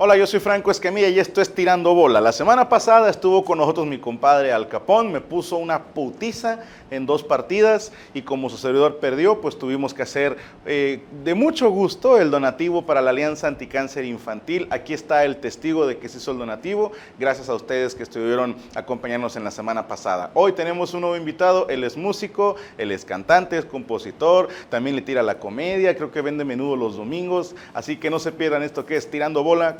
Hola, yo soy Franco Escamilla y esto es Tirando Bola. La semana pasada estuvo con nosotros mi compadre Al Capón, me puso una putiza en dos partidas y como su servidor perdió, pues tuvimos que hacer eh, de mucho gusto el donativo para la Alianza Anticáncer Infantil. Aquí está el testigo de que se hizo el donativo, gracias a ustedes que estuvieron acompañándonos en la semana pasada. Hoy tenemos un nuevo invitado, él es músico, él es cantante, es compositor, también le tira la comedia, creo que vende menudo los domingos, así que no se pierdan esto que es Tirando Bola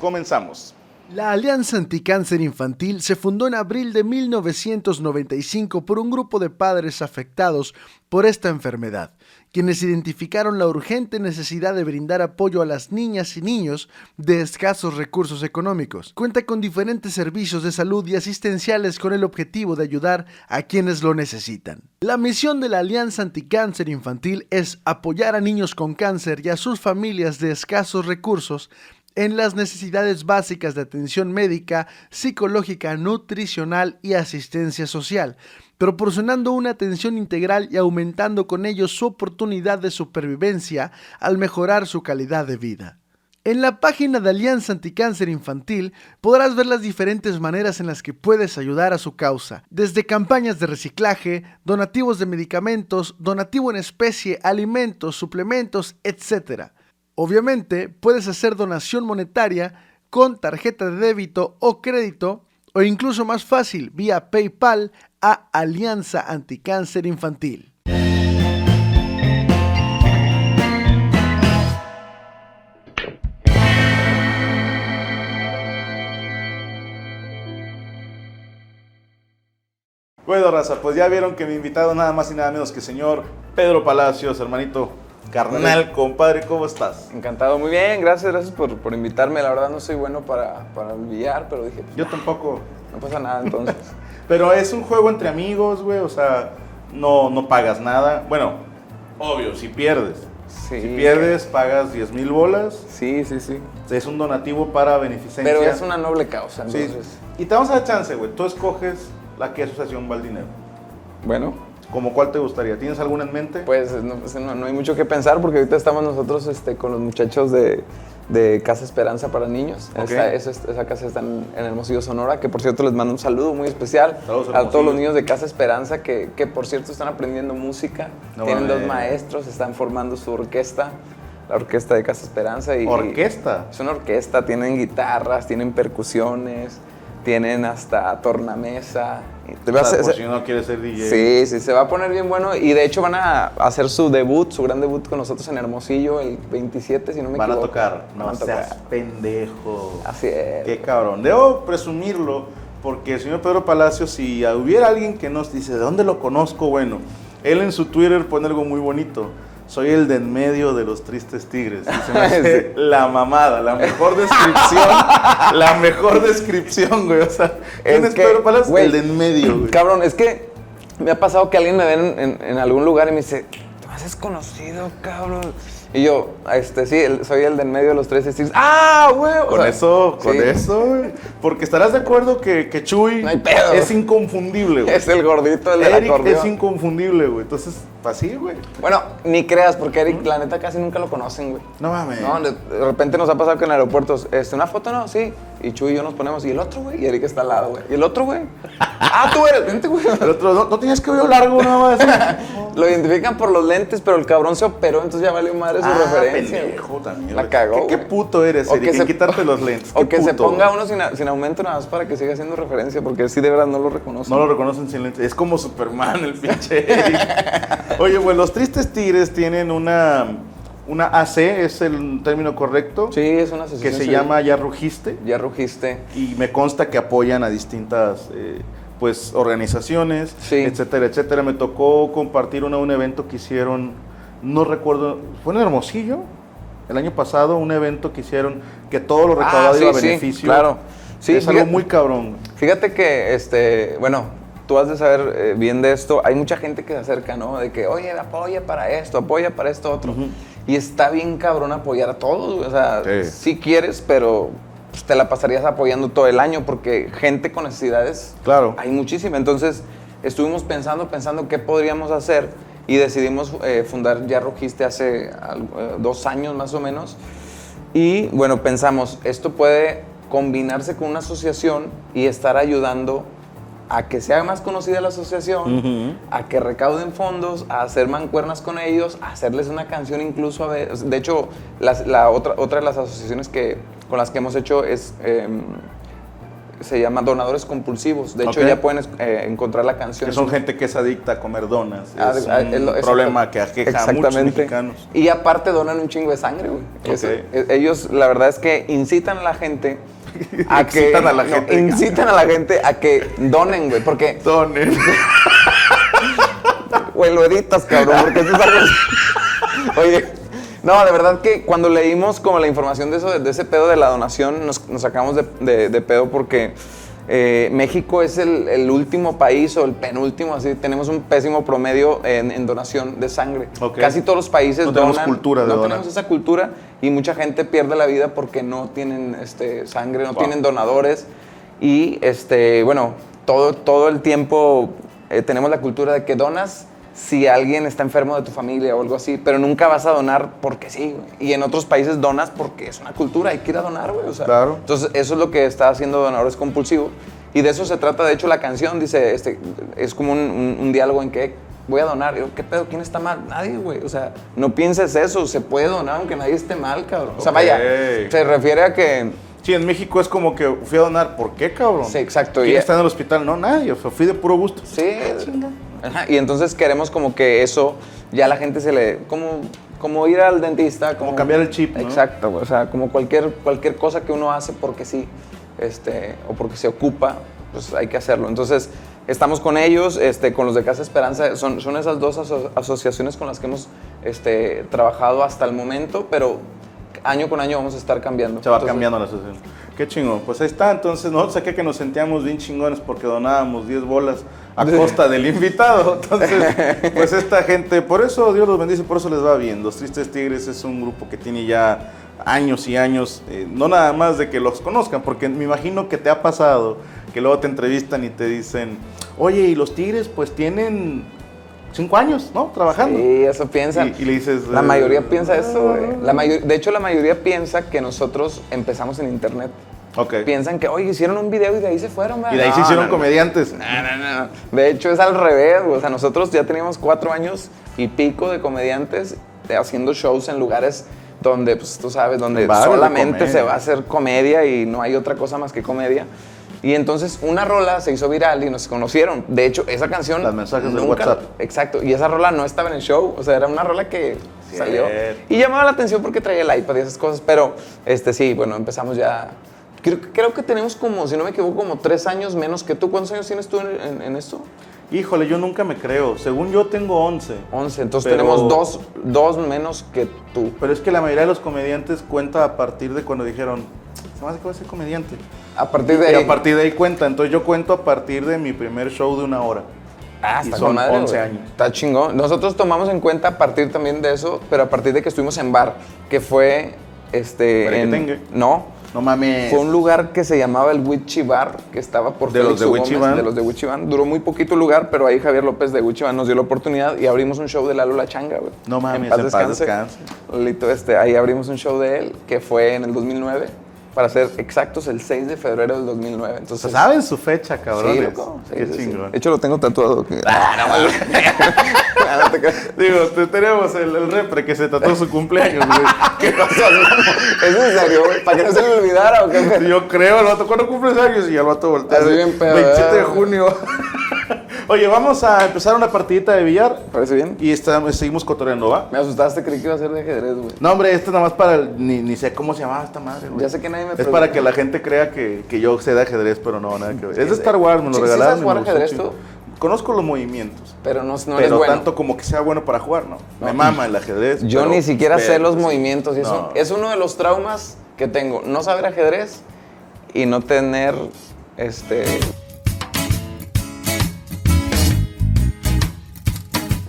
La Alianza Anticáncer Infantil se fundó en abril de 1995 por un grupo de padres afectados por esta enfermedad, quienes identificaron la urgente necesidad de brindar apoyo a las niñas y niños de escasos recursos económicos. Cuenta con diferentes servicios de salud y asistenciales con el objetivo de ayudar a quienes lo necesitan. La misión de la Alianza Anticáncer Infantil es apoyar a niños con cáncer y a sus familias de escasos recursos en las necesidades básicas de atención médica, psicológica, nutricional y asistencia social, proporcionando una atención integral y aumentando con ello su oportunidad de supervivencia al mejorar su calidad de vida. En la página de Alianza Anticáncer Infantil podrás ver las diferentes maneras en las que puedes ayudar a su causa, desde campañas de reciclaje, donativos de medicamentos, donativo en especie, alimentos, suplementos, etc. Obviamente, puedes hacer donación monetaria con tarjeta de débito o crédito o incluso más fácil vía PayPal a Alianza Anticáncer Infantil. Bueno, raza, pues ya vieron que mi invitado nada más y nada menos que señor Pedro Palacios, hermanito. Carnal, compadre, ¿cómo estás? Encantado, muy bien, gracias, gracias por, por invitarme. La verdad no soy bueno para, para billar, pero dije, Yo tampoco. no pasa nada entonces. Pero es un juego entre amigos, güey, o sea, no, no pagas nada. Bueno, obvio, si pierdes. Sí. Si pierdes, pagas 10 mil bolas. Sí, sí, sí. Es un donativo para beneficencia. Pero es una noble causa, Sí. entonces. Y te vamos a dar chance, güey. Tú escoges la que asociación va al dinero. Bueno, ¿Como cuál te gustaría? ¿Tienes alguna en mente? pues no, pues, no- no hay mucho que pensar porque ahorita estamos nosotros este, con los muchachos de, de Casa Esperanza para Niños. Esa, esa, esa casa está en, en Hermosillo, Sonora, que por cierto les mando un saludo muy especial Saludos, a todos los niños de Casa Esperanza que, que por cierto están aprendiendo música. No Tienen dos maestros, están formando su orquesta, la orquesta de Casa Esperanza. Y, Orquesta. Es una orquesta, tienen guitarras, tienen percusiones, tienen hasta tornamesa. Te vas a- por si no quieres ser DJ. Sí, sí, se va a poner bien bueno y de hecho van a hacer su debut, su gran debut con nosotros en Hermosillo el 27, si no me Van a tocar. No Van a seas tocar. pendejo. Así es. Qué cabrón. Debo presumirlo porque el señor Pedro Palacios, si hubiera alguien que nos dice, ¿de dónde lo conozco? Bueno, él en su Twitter pone algo muy bonito. Soy el de en medio de los tristes tigres. Y se me hace la mamada, la mejor descripción. la mejor descripción, güey. O sea, ¿quién es, que, Pedro Palacios? güey, el de en medio, güey. Cabrón, es que me ha pasado que alguien me ve en, en- en algún lugar y me dice, ¿tú haces conocido, cabrón? Y yo, este, sí, el- soy el de en medio de los tres testigos. ¡Ah, güey! O Con sea, eso, con sí. eso, güey. Porque estarás de acuerdo que, que Chuy No hay pedo. es inconfundible, güey. Es el gordito, el Eric acordeón. es inconfundible, güey. Entonces, así, güey. Bueno, ni creas, porque Eric, la neta, casi nunca lo conocen, güey. No mames. No, de, de repente nos ha pasado que en aeropuertos, este, una foto no, sí. Y Chuy y yo nos ponemos, y el otro, güey, y Eric está al lado, güey. Y el otro, güey. Ah, tú eres, vente, güey. El otro, no, no tenías cabello largo nada más. Lo identifican por los lentes, pero el cabrón se operó, entonces ya valió madre su Ah, referencia. pendejo güey. también, La cagó. ¿Qué, puto eres, O Eric, que se- quitarte los lentes. O que se ponga uno sin, a- sin aumento nada más para que siga haciendo referencia, porque sí de verdad no lo reconoce. No lo reconocen sin lentes. Es como Superman, el pinche Eric. Oye, pues los Tristes Tigres tienen una, una AC, es el término correcto, Sí, es una que asociación. se civil. llama Ya Rugiste. Ya rugiste. Y me consta que apoyan a distintas eh, pues, organizaciones, Sí. etcétera, etcétera. Me tocó compartir una, un evento que hicieron, no recuerdo, fue en Hermosillo, el año pasado, un evento que hicieron que todo lo recaudado Ah, sí, iba a sí, beneficio. claro. Sí, es algo muy cabrón. Fíjate que, este, bueno, tú has de saber eh, bien de esto. Hay mucha gente que se acerca, ¿no? De que, oye, apoya para esto, apoya para esto otro. Y está bien cabrón apoyar a todos. O sea, Sí. si quieres, pero pues, te la pasarías apoyando todo el año porque gente con necesidades Claro. hay muchísima. Entonces, estuvimos pensando, pensando qué podríamos hacer y decidimos eh, fundar Ya Rugiste hace eh, dos años más o menos. Y bueno, pensamos, esto puede combinarse con una asociación y estar ayudando a que sea más conocida la asociación, a que recauden fondos, a hacer mancuernas con ellos, a hacerles una canción incluso a ver. De hecho, las- la otra, otra de las asociaciones que, con las que hemos hecho es. em, se llama Donadores Compulsivos. De hecho, Ok. ya pueden eh, encontrar la canción. Que son gente que es adicta a comer donas. Ah, es ah, un es lo- exacto. problema que aqueja a muchos mexicanos. Y aparte donan un chingo de sangre, güey. Eso- Ok. e- ellos, la verdad es que incitan a la gente a que... Incitan a la no, gente. incitan a la gente a que donen, güey. Porque, Dones. güey, lo editas, cabrón, porque eso es algo... Oye, no, de verdad que cuando leímos como la información de eso, de ese pedo de la donación, nos, nos sacamos de, de- de pedo porque eh, México es el, el último país o el penúltimo, así, tenemos un pésimo promedio en, en donación de sangre. Casi todos los países No tenemos donan, cultura de no donar. tenemos esa cultura y mucha gente pierde la vida porque no tienen este, sangre, no Wow. tienen donadores y este, bueno, todo, todo el tiempo eh, tenemos la cultura de que donas si alguien está enfermo de tu familia o algo así, pero nunca vas a donar porque sí, güey. Y en otros países donas porque es una cultura, hay que ir a donar, güey. o sea. Claro. Entonces, eso es lo que está haciendo Donadores Compulsivos. Y de eso se trata, de hecho, la canción, dice, este, es como un, un- un diálogo en que voy a donar. Yo, ¿qué pedo? ¿Quién está mal? Nadie, güey. O sea, no pienses eso, se puede donar aunque nadie esté mal, cabrón. O sea, vaya, se refiere a que... Sí, en México es como que fui a donar. ¿Por qué, cabrón? Sí, exacto. ¿Quién Y- está en el hospital? No, nadie. O sea, fui de puro gusto. Sí. Ajá, Y entonces queremos como que eso ya la gente se le como como ir al dentista, Como cambiar el chip, ¿no? Exacto, o sea, como cualquier cualquier cosa que uno hace porque sí, este, o porque se ocupa, pues hay que hacerlo. Entonces, estamos con ellos, este, con los de Casa Esperanza, son, son esas dos aso- asociaciones con las que hemos este, trabajado hasta el momento, pero año con año vamos a estar cambiando. Se va Entonces, cambiando la asociación. Qué chingón. Pues ahí está. Entonces, nosotros aquí que nos sentíamos bien chingones porque donábamos 10 bolas a costa del invitado. Entonces, pues esta gente, por eso Dios los bendice, por eso les va bien. Los Tristes Tigres es un grupo que tiene ya años y años, eh, no nada más de que los conozcan, porque me imagino que te ha pasado que luego te entrevistan y te dicen, oye, y los Tigres pues tienen 5 años, ¿no? Trabajando. Sí, eso piensan. Y- y le dices, La eh, mayoría piensa eso, güey. La mayor- de hecho, la mayoría piensa que nosotros empezamos en internet. Ok. Piensan que, oye, hicieron un video y de ahí se fueron, güey. Y de ahí se hicieron no, comediantes. No, no, no. De hecho, es al revés, güey. O sea, nosotros ya teníamos cuatro años y pico de comediantes de- haciendo shows en lugares donde, pues tú sabes, donde solamente se va a hacer comedia y no hay otra cosa más que comedia. Y entonces una rola se hizo viral y nos conocieron. De hecho, esa canción. Las mensajes de WhatsApp. Exacto. Y esa rola no estaba en el show. O sea, era una rola que salió. Cierto. Y llamaba la atención porque traía el iPad y esas cosas. Pero, este sí, bueno, empezamos ya. Creo, creo que tenemos como, si no me equivoco, como tres años menos que tú. ¿Cuántos años tienes tú en, en- en esto? Híjole, yo nunca me creo. Según yo tengo 11. 11. Entonces Pero- tenemos dos, dos menos que tú. Pero es que la mayoría de los comediantes cuenta a partir de cuando dijeron, se me hace que voy a ser comediante. A partir de Y ahí. a partir de ahí cuenta. Entonces yo cuento a partir de mi primer show de una hora. Ah, y está son con madre, 11 güey. años. Está chingón. Nosotros tomamos en cuenta a partir también de eso, pero a partir de que estuvimos en bar, que fue este. En, no. No mames. Fue un lugar que se llamaba el Wichi Bar, que estaba por De los de Gómez, Band. De los de Wichi Band. Duró muy poquito lugar, pero ahí Javier López de Wichi Band nos dio la oportunidad y abrimos un show de Lalo La Changa, güey. No mames, en paz descanse. Lolito, este, ahí abrimos un show de él, que fue en el 2009, para ser exactos, el 6 de febrero del 2009. Entonces, Pues saben su fecha, cabrones. Sí, loco. Sí, Qué sí, sí. chingón. De hecho, lo tengo tatuado. que- Ah, no. Ah, no. Digo, te- tenemos el, el repre que se trató su cumpleaños, güey. ¿Qué pasó? ¿Es en serio, güey? ¿Para que no se le olvidara o qué? Yo creo, el vato, ¿cuándo cumples años? Y el vato voltea. Así de bien pedo, 27 de ¿eh? junio. Oye, vamos a empezar una partidita de billar ¿Parece bien? y está- seguimos cotorreando, ¿va? Me asustaste, creí que iba a ser de ajedrez, güey. No, hombre, esto nada más para. el- ni, ni sé cómo se llamaba esta madre, güey. Ya sé que nadie me Es pregunta. para que la gente crea que, que yo sé de ajedrez, pero no, nada que ver. Es de. Star Wars, me lo Sí, sí regalaron. sabes y jugar ajedrez tú. Conozco los movimientos, Pero no, no eres pero bueno. tanto como que sea bueno para jugar, ¿no? Me mama el ajedrez. Yo pero- ni siquiera sé los pues, movimientos y eso no. es uno de los traumas que tengo. No saber ajedrez y no tener, este...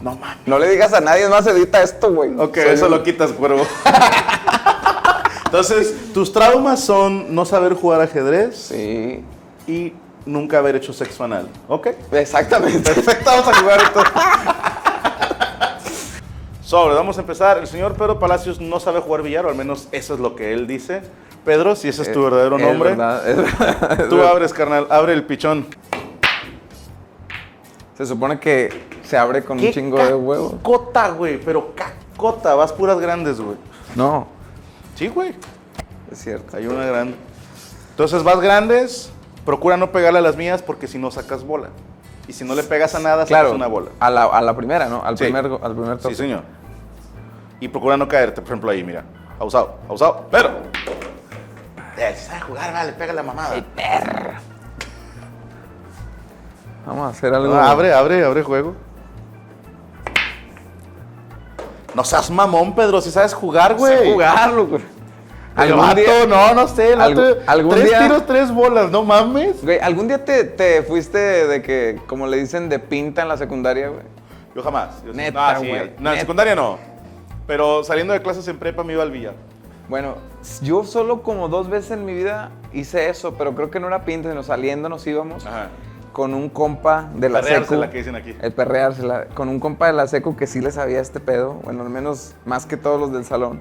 No mames. No le digas a nadie, más, edita esto, güey. Ok, Soy eso un- lo quitas, cuervo. Entonces, tus traumas son no saber jugar ajedrez Sí, y nunca haber hecho sexo anal. ¿Ok? exactamente. Perfecto, vamos a jugar esto. Sobre, vamos a empezar. El señor Pedro Palacios no sabe jugar billar, o al menos eso es lo que él dice. Pedro, si ese es tu verdadero Es nombre, verdad, es verdad. tú abres, carnal, abre el pichón. Se supone que se abre con un chingo de huevos. Cacota, güey, pero cacota, vas puras grandes, güey. No, Sí, güey, es cierto. hay una grande. Entonces vas grandes, procura no pegarle a las mías porque si no sacas bola. Y si no le pegas a nada, sacas Claro, una bola. A la, a la primera, ¿no? Al Sí. primer, al primer toque. Sí, señor. Y procura no caerte, por ejemplo, ahí, mira. Abusado, abusado, pero. Si sabe jugar, vale, pega la mamada. Vamos a hacer algo. Abre, abre, abre juego. No seas mamón, Pedro, si sabes jugar, güey. Sé jugarlo, güey. Vato, día, no, no sé. el algún- vato- algún tres día- tiros, tres bolas, no mames. güey, ¿algún día te, te fuiste de que, como le dicen, de pinta en la secundaria, güey? Yo jamás. Yo sí- Neta, no, sí, güey, No, en secundaria no. Pero saliendo de clases en prepa me iba al billar. Bueno, yo solo como dos veces en mi vida hice eso, pero creo que no era pinta, sino saliendo nos íbamos Ajá. Con un compa de la secu. Perreársela, que dicen aquí. El perreársela. Con un compa de la secu que sí le sabía este pedo, bueno, al menos más que todos los del salón.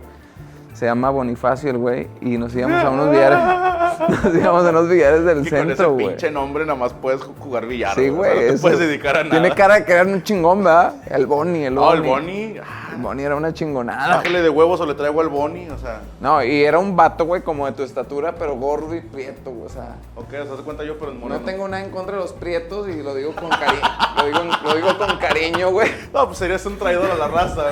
Se llama Bonifacio el güey y nos íbamos a unos billares. Nos íbamos a unos billares del Y con ese centro, güey. pinche nombre nada más puedes jugar billar. Sí, o sea, güey. no te puedes dedicar a nada. Tiene cara de que un chingón, ¿verdad? El Boni, el No, Boni. el Boni. Boni era una chingonada. Bájale de huevos o le traigo al Boni, o sea. No, y era un vato, güey, como de tu estatura, pero gordo y prieto, güey. O sea, Ok, se hace cuenta yo, pero en moreno. no tengo nada en contra de los prietos y lo digo con cariño. lo, digo, lo digo con cariño, güey. No, pues serías un traidor a la raza.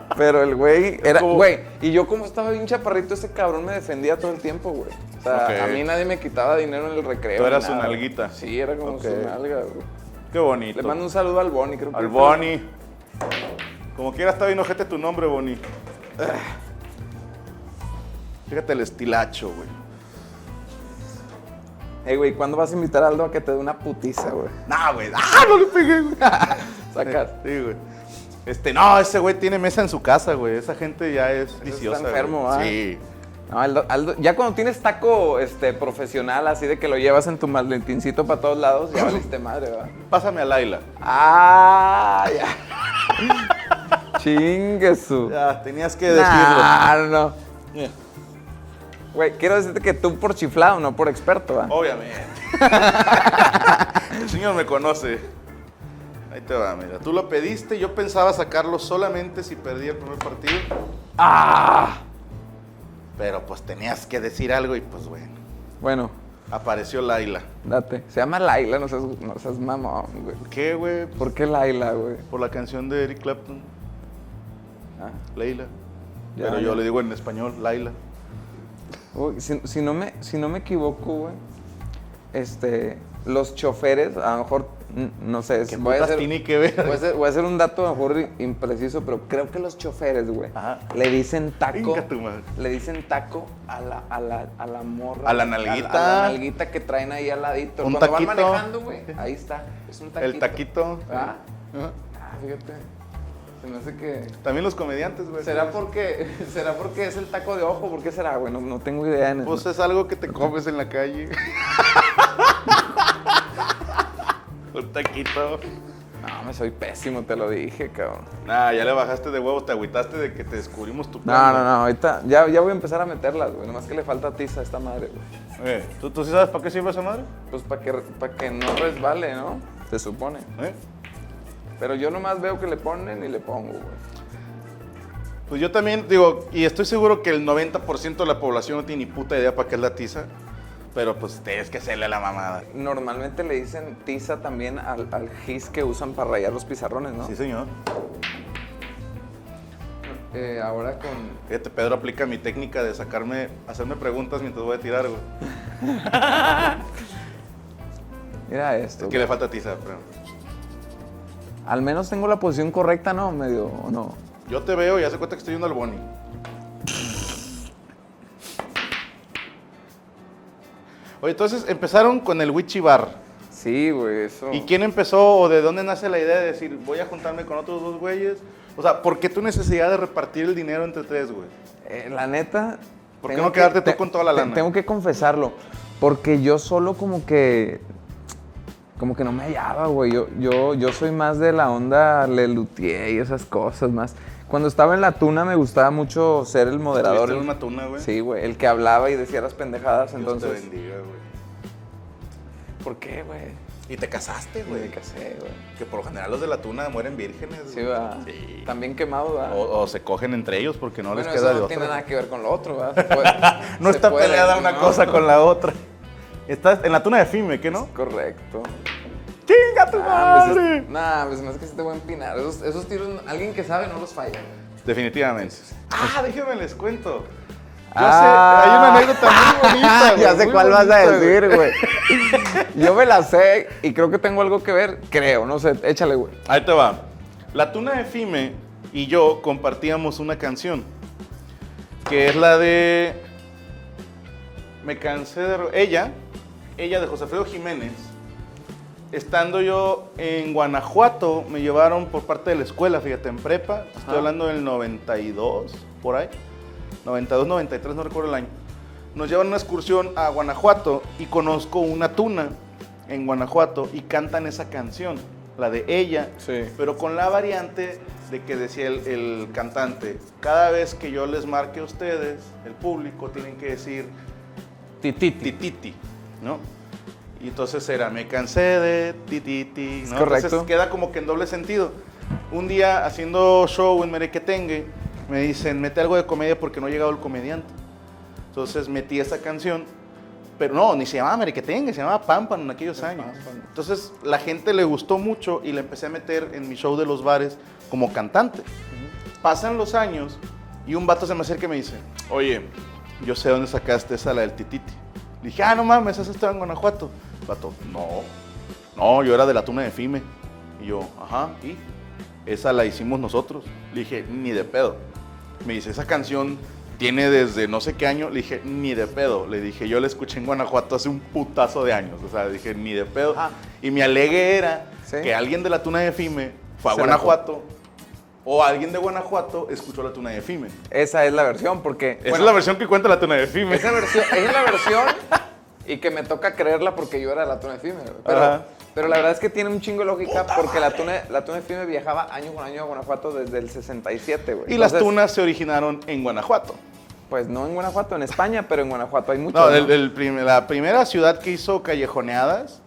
Pero el güey era, güey, y yo como estaba bien chaparrito, ese cabrón me defendía todo el tiempo, güey. O sea, a mí nadie me quitaba dinero en el recreo. Tú eras su nalguita. Sí, era como Ok. su nalga, güey. Qué bonito. Le mando un saludo al Boni, creo que Al Boni. Como quiera está bien ojete tu nombre, Boni. Fíjate el estilacho, güey. Ey, güey, ¿cuándo vas a invitar a Aldo a que te dé una putiza, güey? Nah, güey. ¡Ah, no le pegué, güey! Sacas. Sí, güey. Este, no, ese güey tiene mesa en su casa, güey. Esa gente ya es está viciosa. enfermo, güey. ¿ah? Sí. No, Aldo, Aldo- ya cuando tienes taco este, profesional, así de que lo llevas en tu malentincito para todos lados, ya valiste madre, ¿verdad? Pásame a Laila. ¡Ah! Ya. Chingue su. Ya, tenías que decirlo. Nah, no, no. Yeah. Güey, quiero decirte que tú por chiflado, no por experto, ¿va? Obviamente. el señor me conoce. Ahí te va, mira. Tú lo pediste, yo pensaba sacarlo solamente si perdía el primer partido. ¡Ah! Pero pues tenías que decir algo y pues bueno. Bueno, Apareció Laila. date. Se llama Laila, no seas, no seas mamón, güey. ¿Qué, güey? ¿Por qué Laila, güey? Por la canción de Eric Clapton, Ah, Laila. Ya, Pero ya. yo le digo en español, Laila. Uy, si, si no me, si no me equivoco, güey, este, los choferes, a lo mejor, no sé, ¿Qué voy a, hacer, tiene que ver? voy, a hacer, voy a hacer un dato mejor impreciso, pero creo que los choferes, güey, le dicen taco, Inga tu madre. le dicen taco a la, a la, a la morra. A la nalguita. A, la nalguita que traen ahí al ladito. Un Cuando taquito. van manejando, güey, ahí está, es un taquito. El taquito. ¿Ah? Ah, fíjate, se me hace que... También los comediantes, güey. ¿Será porque, ¿Será porque es el taco de ojo? ¿Por qué será, güey? No, no tengo idea. En Pues es algo que te comes en la calle. Un taquito. No, me soy pésimo, te lo dije, cabrón. Nah, ya le bajaste de huevos, te agüitaste de que te descubrimos tu No, plan, no, no, ahorita ya, ya voy a empezar a meterlas, güey. Nomás que le falta tiza a esta madre, güey. Eh, ¿tú, ¿Tú sí sabes para qué sirve esa madre? Pues para que, pa' que no resbale, ¿no? Se supone. ¿Eh? Pero yo nomás veo que le ponen y le pongo, güey. Pues yo también digo, y estoy seguro que el 90% de la población no tiene ni puta idea para qué es la tiza, pero pues tienes que hacerle la mamada. Normalmente le dicen tiza también al, al gis que usan para rayar los pizarrones, ¿no? Sí, señor. Eh, ahora con... Fíjate, Pedro aplica mi técnica de sacarme, hacerme preguntas mientras voy a tirar, güey. Mira esto. Es que le falta tiza, pero... Al menos tengo la posición correcta, ¿no? Medio, ¿o no? Yo te veo y hace cuenta que estoy yendo al boni. Oye, entonces empezaron con el Witchy Bar. Sí, güey, eso... ¿Y quién empezó o de dónde nace la idea de decir, voy a juntarme con otros dos güeyes? O sea, ¿por qué tu necesidad de repartir el dinero entre tres, güey? Eh, la neta. ¿Por qué no quedarte tú te- con toda la lana? Tengo que confesarlo. Porque yo solo como que. como que no me hallaba, güey. Yo, yo, yo soy más de la onda Lelutier y esas cosas más. Cuando estaba en la tuna me gustaba mucho ser el moderador. ¿Estuviste en una tuna, güey? Sí, güey, el que hablaba y decía las pendejadas, Dios entonces... te bendiga, güey. ¿Por qué, güey? Y te casaste, Me güey. casé, güey. Que por lo general los de la tuna mueren vírgenes. Sí, güey. va. Sí. También quemado, va. O, o se cogen entre ellos porque no bueno, les queda eso de no otra. tiene nada que ver con lo otro, puede- No se está puede, peleada una ¿no? cosa con la otra. Estás en la tuna de Fime, ¿qué no? Correcto. ¡Chinga tu Nah, pues madre! nah, pues no es que se te voy a empinar. Esos, esos tiros, alguien que sabe no los falla. Definitivamente. Ah, déjenme les cuento. Yo Ah. sé, hay una anécdota muy bonita. güey, ya sé cuál vas a decir, güey. Yo me la sé y creo que tengo algo que ver. Creo, no sé. Échale, güey. Ahí te va. La tuna de Fime y yo compartíamos una canción. Que es la de. Me cansé de. Ella, ella de José Alfredo Jiménez. Estando yo en Guanajuato, me llevaron por parte de la escuela, fíjate, en prepa. Estoy Ajá. hablando del 92, por ahí. 92, 93, no recuerdo el año. Nos llevan una excursión a Guanajuato y conozco una tuna en Guanajuato y cantan esa canción, la de ella, Sí. pero con la variante de que decía el, el cantante, cada vez que yo les marque a ustedes, el público, tienen que decir Tititi. tititi, ¿no? Y entonces era, me cansé de tititi, ¿no? correcto. Entonces queda como que en doble sentido. Un día haciendo show en Merequetengue, me dicen, mete algo de comedia porque no ha llegado el comediante. Entonces metí esa canción, pero no, ni se llamaba Merequetengue, se llamaba Pampan en aquellos años. Entonces la gente le gustó mucho y la empecé a meter en mi show de los bares como cantante. Pasan los años y un vato se me acerca y me dice, oye, yo sé dónde sacaste esa, la del tititi. Le dije, ah, no mames, esa estaba en Guanajuato. Vato, no, no, yo era de la tuna de Fime. Y yo, ajá, ¿y? Esa la hicimos nosotros. Le dije, ni de pedo. Me dice, esa canción tiene desde no sé qué año. Le dije, ni de pedo. Le dije, yo la escuché en Guanajuato hace un putazo de años. O sea, dije, ni de pedo. Ah. Y mi alegue era Sí. que alguien de la tuna de Fime fue a Se Guanajuato. O alguien de Guanajuato escuchó la tuna de Fime. Esa es la versión, porque. Esa bueno, es la versión que cuenta la tuna de Fime. Esa versión, es la versión y que me toca creerla porque yo era la tuna de Fime. güey. Pero, pero la verdad es que tiene un chingo de lógica porque la tuna, la tuna de Fime viajaba año con año a Guanajuato desde el 67, güey. Y las tunas se originaron en Guanajuato. Pues no en Guanajuato, en España, pero en Guanajuato hay muchos. No, ¿no? el- el prim- la primera ciudad que hizo callejoneadas,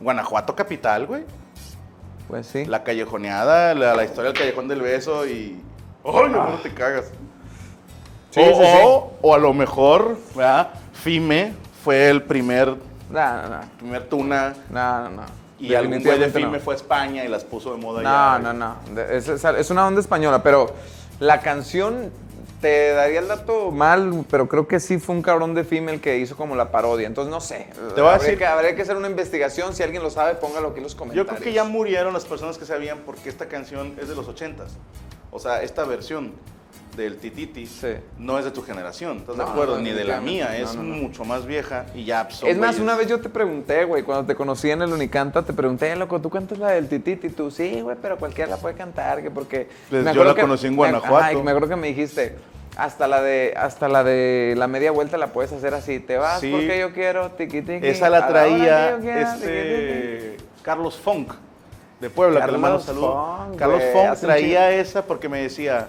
Guanajuato capital, güey. Pues sí. La callejoneada, la, la historia del callejón del beso y... ¡Ay, no te cagas! Sí, o, sí, sí. o- o a lo mejor, ¿verdad? Fime fue el primer, no, no. primer tuna No, no, no. y algún güey de no. fue a España y las puso de moda No, no, no. Es, es- una onda española, pero la canción te daría el dato mal, pero creo que sí fue un cabrón de Fime el que hizo como la parodia. Entonces no sé. Te voy a habría decir- que, habría que hacer una investigación. Si alguien lo sabe, póngalo aquí en los Yo comentarios. creo que ya murieron las personas que sabían porque esta canción es de los ochentas. O sea, esta versión del Tititi Sí. no es de tu generación, ¿estás de No, acuerdo? no, Ni de la mía, es no, mucho más vieja y ya son Es más, una vez yo te pregunté, güey, cuando te conocí en el Unicanta, te pregunté, loco, ¿tú cantas la del Tititi? Tú, sí, güey, pero cualquiera la puede cantar, que porque... Pues me yo acuerdo la que- conocí en Guanajuato. me acuerdo que me dijiste, hasta la de hasta la de la media vuelta la puedes hacer así, te vas Sí. porque yo quiero, tiqui tiqui. Esa la traía que tiqui, tiqui. este Carlos Funk de Puebla, que le mando Carlos saludos. Funk, Carlos Funk traía esa porque me decía,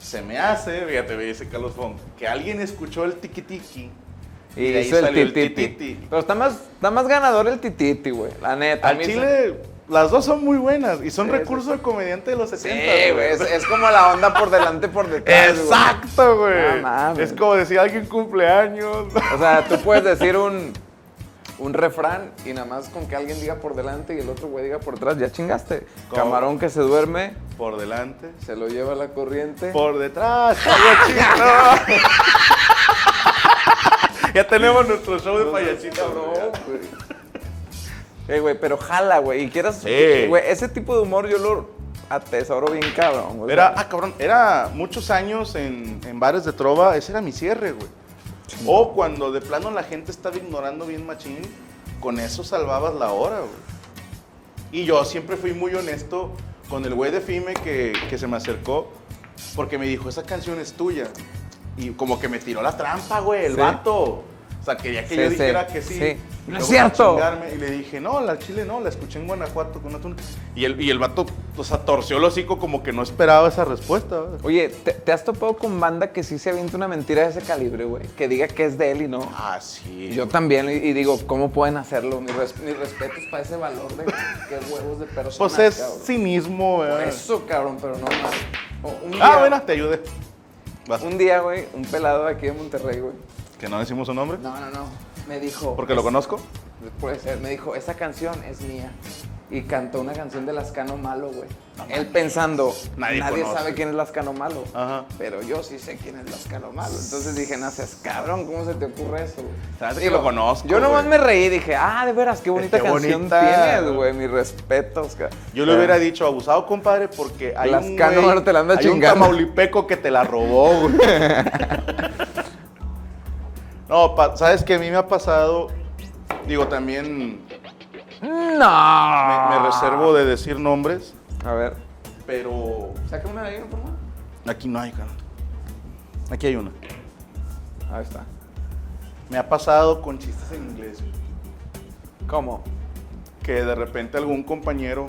se me hace, fíjate, me dice Carlos Funk, que alguien escuchó el tiki tiki Y de ahí hizo el salió tititi. Pero está más, está más ganador el tititi, güey, la neta. Al se- Chile, las dos son muy buenas y son Sí, recursos de comediante de los 70. Sí, güey, es, es como la onda por delante, por detrás. Exacto, güey. No es como decir alguien cumpleaños. O sea, tú puedes decir un, un refrán y nada más con que alguien diga por delante y el otro güey diga por detrás, ya chingaste. ¿Cómo? Camarón que se duerme, Por delante. se lo lleva la corriente. Por detrás. ya tenemos nuestro show de payasito, cabrón, bro. Eh, güey, pero jala, güey. Y quieras. Sí. Güey, ese tipo de humor yo lo atesoro bien cabrón, güey. Era, ah, cabrón, era muchos años en, en bares de trova, ese era mi cierre, güey. O cuando de plano la gente estaba ignorando bien machín, con eso salvabas la hora, güey. Y yo siempre fui muy honesto con el güey de Fime que, que se me acercó, porque me dijo, esa canción es tuya. Y como que me tiró la trampa, güey, el Sí. vato. O sea, quería que Sí, yo sí, dijera que sí. No es cierto. Y le dije, no, la chile no, la escuché en Guanajuato con una tuna. Y el, y el vato, o sea, torció el hocico como que no esperaba esa respuesta. ¿verdad? Oye, ¿te, te has topado con banda que sí se avienta una mentira de ese calibre, güey? Que diga que es de él y no. Ah, sí. Yo también, y, y digo, ¿cómo pueden hacerlo? Mis, res- mis respetos para ese valor de qué huevos de persona. Pues es cabrón. cinismo, Por ¿verdad? eso, cabrón, pero no más. Un día, Ah, bueno, te ayudé. Vas. Un día, güey, un pelado aquí de Monterrey, güey. Que no decimos su nombre. No, no, no. Me dijo. Porque lo conozco. Puede ser. Me dijo, esa canción es mía. Y cantó una canción de Lascano Malo, güey. Él pensando, Nadie sabe quién es Lascano Malo. Ajá. Pero yo sí sé quién es Lascano Malo. Entonces dije, no seas cabrón, ¿cómo se te ocurre eso? güey?" Sabes que lo conozco, Yo nomás güey. me reí y dije, ah, de veras, qué bonita Qué canción bonita. tienes, güey. Mis respetos, ca- Yo le hubiera dicho abusado, compadre, porque hay un Lascano güey- te la anda hay un chingando. tamaulipeco que te la robó, güey. No, sabes que a mí me ha pasado, digo, también No. me, me reservo de decir nombres, A ver, pero saca una de ahí, por favor. aquí no hay, cara. Aquí hay una. Ahí está. Me ha pasado con chistes en inglés, ¿Cómo? que de repente algún compañero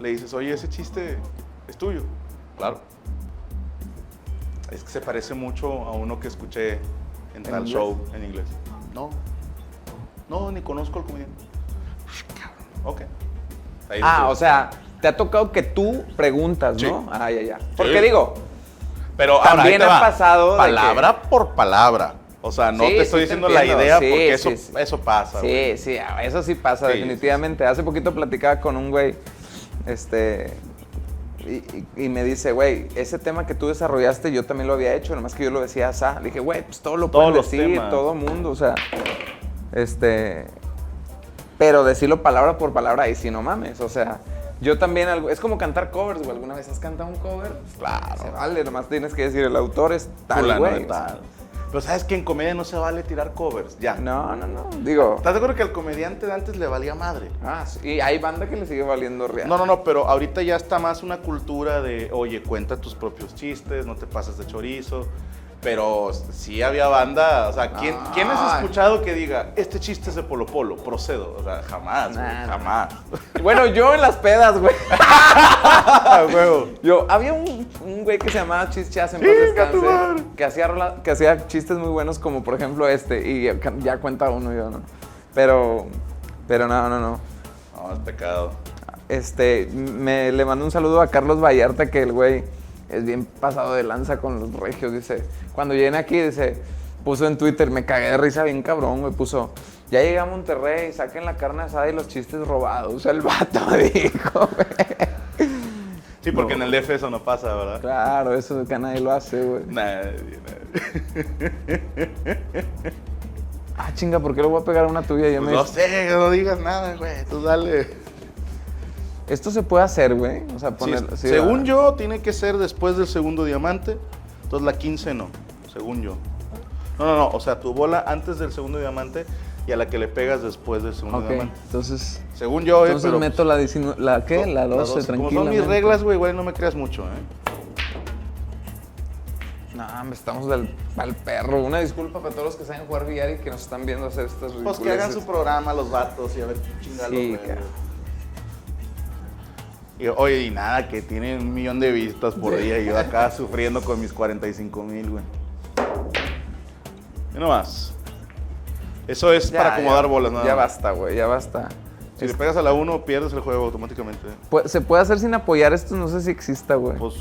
le dices, oye, ese chiste es tuyo. Claro. Es que se parece mucho a uno que escuché en ¿En tal inglés? show en inglés. No. No, ni conozco al comediante. Ok. Ahí Ah, o sea, te ha tocado que tú preguntas, ¿no? Ah, ya, ya. Porque Sí. digo, Pero también ha pasado de Palabra por palabra. O sea, no Sí, te estoy sí te diciendo la idea Sí, porque sí, eso, sí. eso pasa. güey. sí, sí, ah, eso sí pasa, Sí, definitivamente. Hace poquito platicaba con un güey, este, y, y- y me dice, güey, ese tema que tú desarrollaste yo también lo había hecho, nomás que yo lo decía así. Le dije, güey, pues todo lo Todos pueden los decir, temas. todo mundo, o sea, este, pero decirlo palabra por palabra, ahí sí no mames, o sea, yo también, algo, es como cantar covers, güey, ¿alguna vez has cantado un cover? Claro. Se vale, nomás tienes que decir, el autor es tal, güey. Pero sabes que en comedia no se vale tirar covers, ya. No, no, no, digo, ¿Estás de acuerdo que al comediante de antes le valía madre? ah, sí, y hay banda que le sigue valiendo real. No, no, no, pero ahorita ya está más una cultura de, oye, cuenta tus propios chistes, no te pases de chorizo. Pero sí había banda, o sea, ¿quién, Ah. ¿quién has escuchado que diga, este chiste es de Polo Polo, procedo? O sea, jamás, güey, Nah, jamás. Bueno, yo en las pedas, güey. Yo, había un, un güey que se llamaba Chis Chas en paz que hacía, rola- que hacía chistes muy buenos como por ejemplo este, y ya, ya cuenta uno yo, ¿no? Pero, pero no, no, no. No, es pecado. Este, me le mando un saludo a Carlos Vallarta, que el güey es bien pasado de lanza con los regios, dice. Cuando llegué aquí, dice, puso en Twitter, me cagué de risa bien cabrón, me puso, ya llegué a Monterrey, saquen la carne asada y los chistes robados. El vato dijo, güey. Sí, porque en el DF eso no pasa, ¿verdad? Claro, eso que nadie lo hace, güey. Nadie, nadie. Ah, chinga, ¿por qué le voy a pegar a una tuya? Ya Pues me- no sé, no digas nada, güey, tú dale. Esto se puede hacer, güey. O sea, Sí, poner. sí, según va. yo, tiene que ser después del segundo diamante. Entonces la 15 no, según yo. No, no, no. O sea, tu bola antes del segundo diamante y a la que le pegas después del segundo Ok, diamante. entonces. Según yo, eh, Entonces pero. meto la 19. ¿La qué? La 12, Como tranquila. son mis reglas, güey, igual no me creas mucho, ¿eh? No, estamos del al perro. Una disculpa para todos los que saben jugar VR y que nos están viendo hacer estas Pues que hagan su programa los vatos y a ver qué chingados. Sí, oye, y nada, que tienen un millón de vistas por día y yo acá sufriendo con mis 45 mil, güey. Y no más. Eso es Ya, para acomodar ya, bolas, nada Ya basta, güey, ya basta. Si le pegas a la 1, pierdes el juego automáticamente. Se puede hacer sin apoyar esto, no sé si exista, güey. Pues,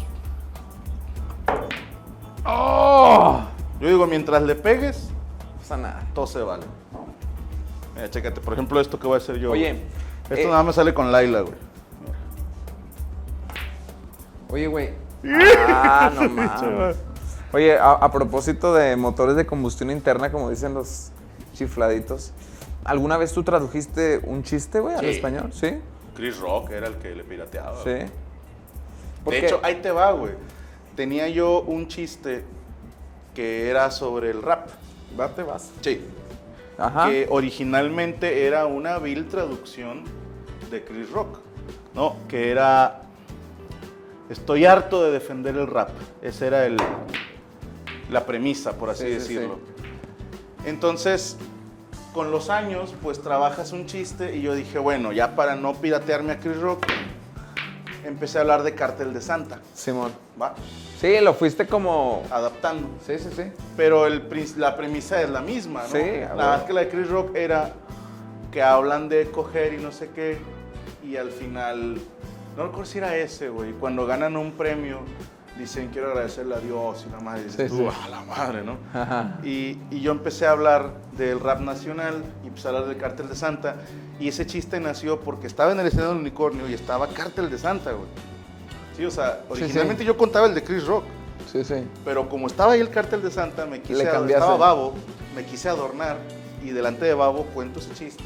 ¡Oh! yo digo, mientras le pegues, No pasa nada. todo se vale. Mira, chécate, por ejemplo, esto que voy a hacer yo. Oye, güey. Esto eh, nada más sale con Laila, güey. Oye, güey. Ah, no mames. Oye, a, a propósito de motores de combustión interna, como dicen los chifladitos, ¿alguna vez tú tradujiste un chiste, güey, al Sí. español? ¿Sí? Chris Rock era el que le pirateaba. Sí. De hecho, ahí te va, güey. Tenía yo un chiste que era sobre el rap. Date, vas. Sí. Ajá. Que originalmente era una vil traducción de Chris Rock. ¿No? Que era. Estoy harto de defender el rap. Esa era el, la premisa, por así Sí, sí, decirlo. Entonces, con los años, pues trabajas un chiste y yo dije, bueno, ya para no piratearme a Chris Rock, empecé a hablar de Cartel de Santa, Simón. ¿va? Sí, lo fuiste como... Adaptando. Sí, sí, sí. Pero el, la premisa es la misma, ¿no? Sí, a Nada huevo. más que la de Chris Rock era que hablan de coger y no sé qué, y al final, no recuerdo si era ese, güey, cuando ganan un premio, dicen quiero agradecerle a Dios y la madre, dices Sí, tú, sí. a la madre, ¿no? Ajá. Y, y yo empecé a hablar del rap nacional y empecé a hablar del Cártel de Santa. Y ese chiste nació porque estaba en el escenario del unicornio y estaba Cártel de Santa, güey. Sí, o sea, originalmente sí. yo contaba el de Chris Rock. Sí, sí. Pero como estaba ahí el Cártel de Santa, me quise Le estaba Babo, me quise adornar y delante de Babo cuento ese chiste.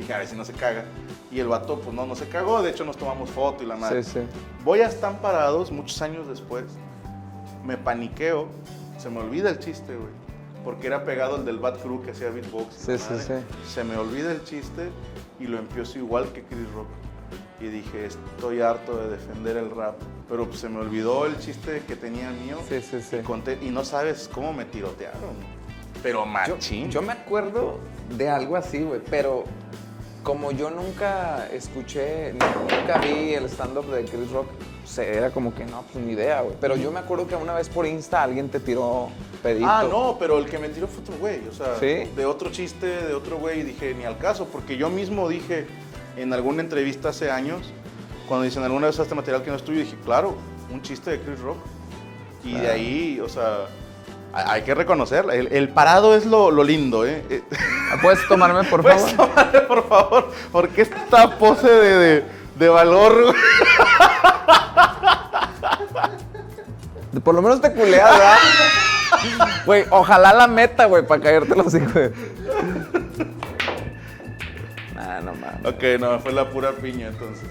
Dije, a ver si no se caga. Y el vato, pues no, no se cagó. De hecho, nos tomamos foto y la madre. Sí, sí. Voy a Están Parados muchos años después. Me paniqueo. Se me olvida el chiste, güey. Porque era pegado el del Bad Crew que hacía beatbox. Sí, sí, madre. Se me olvida el chiste y lo empiezo igual que Chris Rock. Y dije, estoy harto de defender el rap. Pero pues, se me olvidó el chiste que tenía mío. Sí, sí, sí. Y, conté- y no sabes cómo me tirotearon. Pero Yo, machín. yo me acuerdo de algo así, güey, pero como yo nunca escuché, nunca vi el stand-up de Chris Rock, se- era como que no, pues ni idea, güey. Pero yo me acuerdo que una vez por Insta alguien te tiró pedito. Ah, no, pero el que me tiró fue otro güey. O sea, ¿Sí? de otro chiste, de otro güey. Y dije, ni al caso, porque yo mismo dije en alguna entrevista hace años, cuando dicen alguna vez este material que no es tuyo, dije, claro, un chiste de Chris Rock. Y de ahí, o sea, hay hay que reconocerla. El, el parado es lo, lo lindo, ¿eh? ¿Puedes tomarme, por ¿Puedes favor? tomarle, por favor? Porque esta pose de, de, de valor, güey. Por lo menos te culeas, ¿verdad? Güey, ojalá la meta, güey, para caerte los hijos. Nah, no mames. Ok, no, fue la pura piña entonces.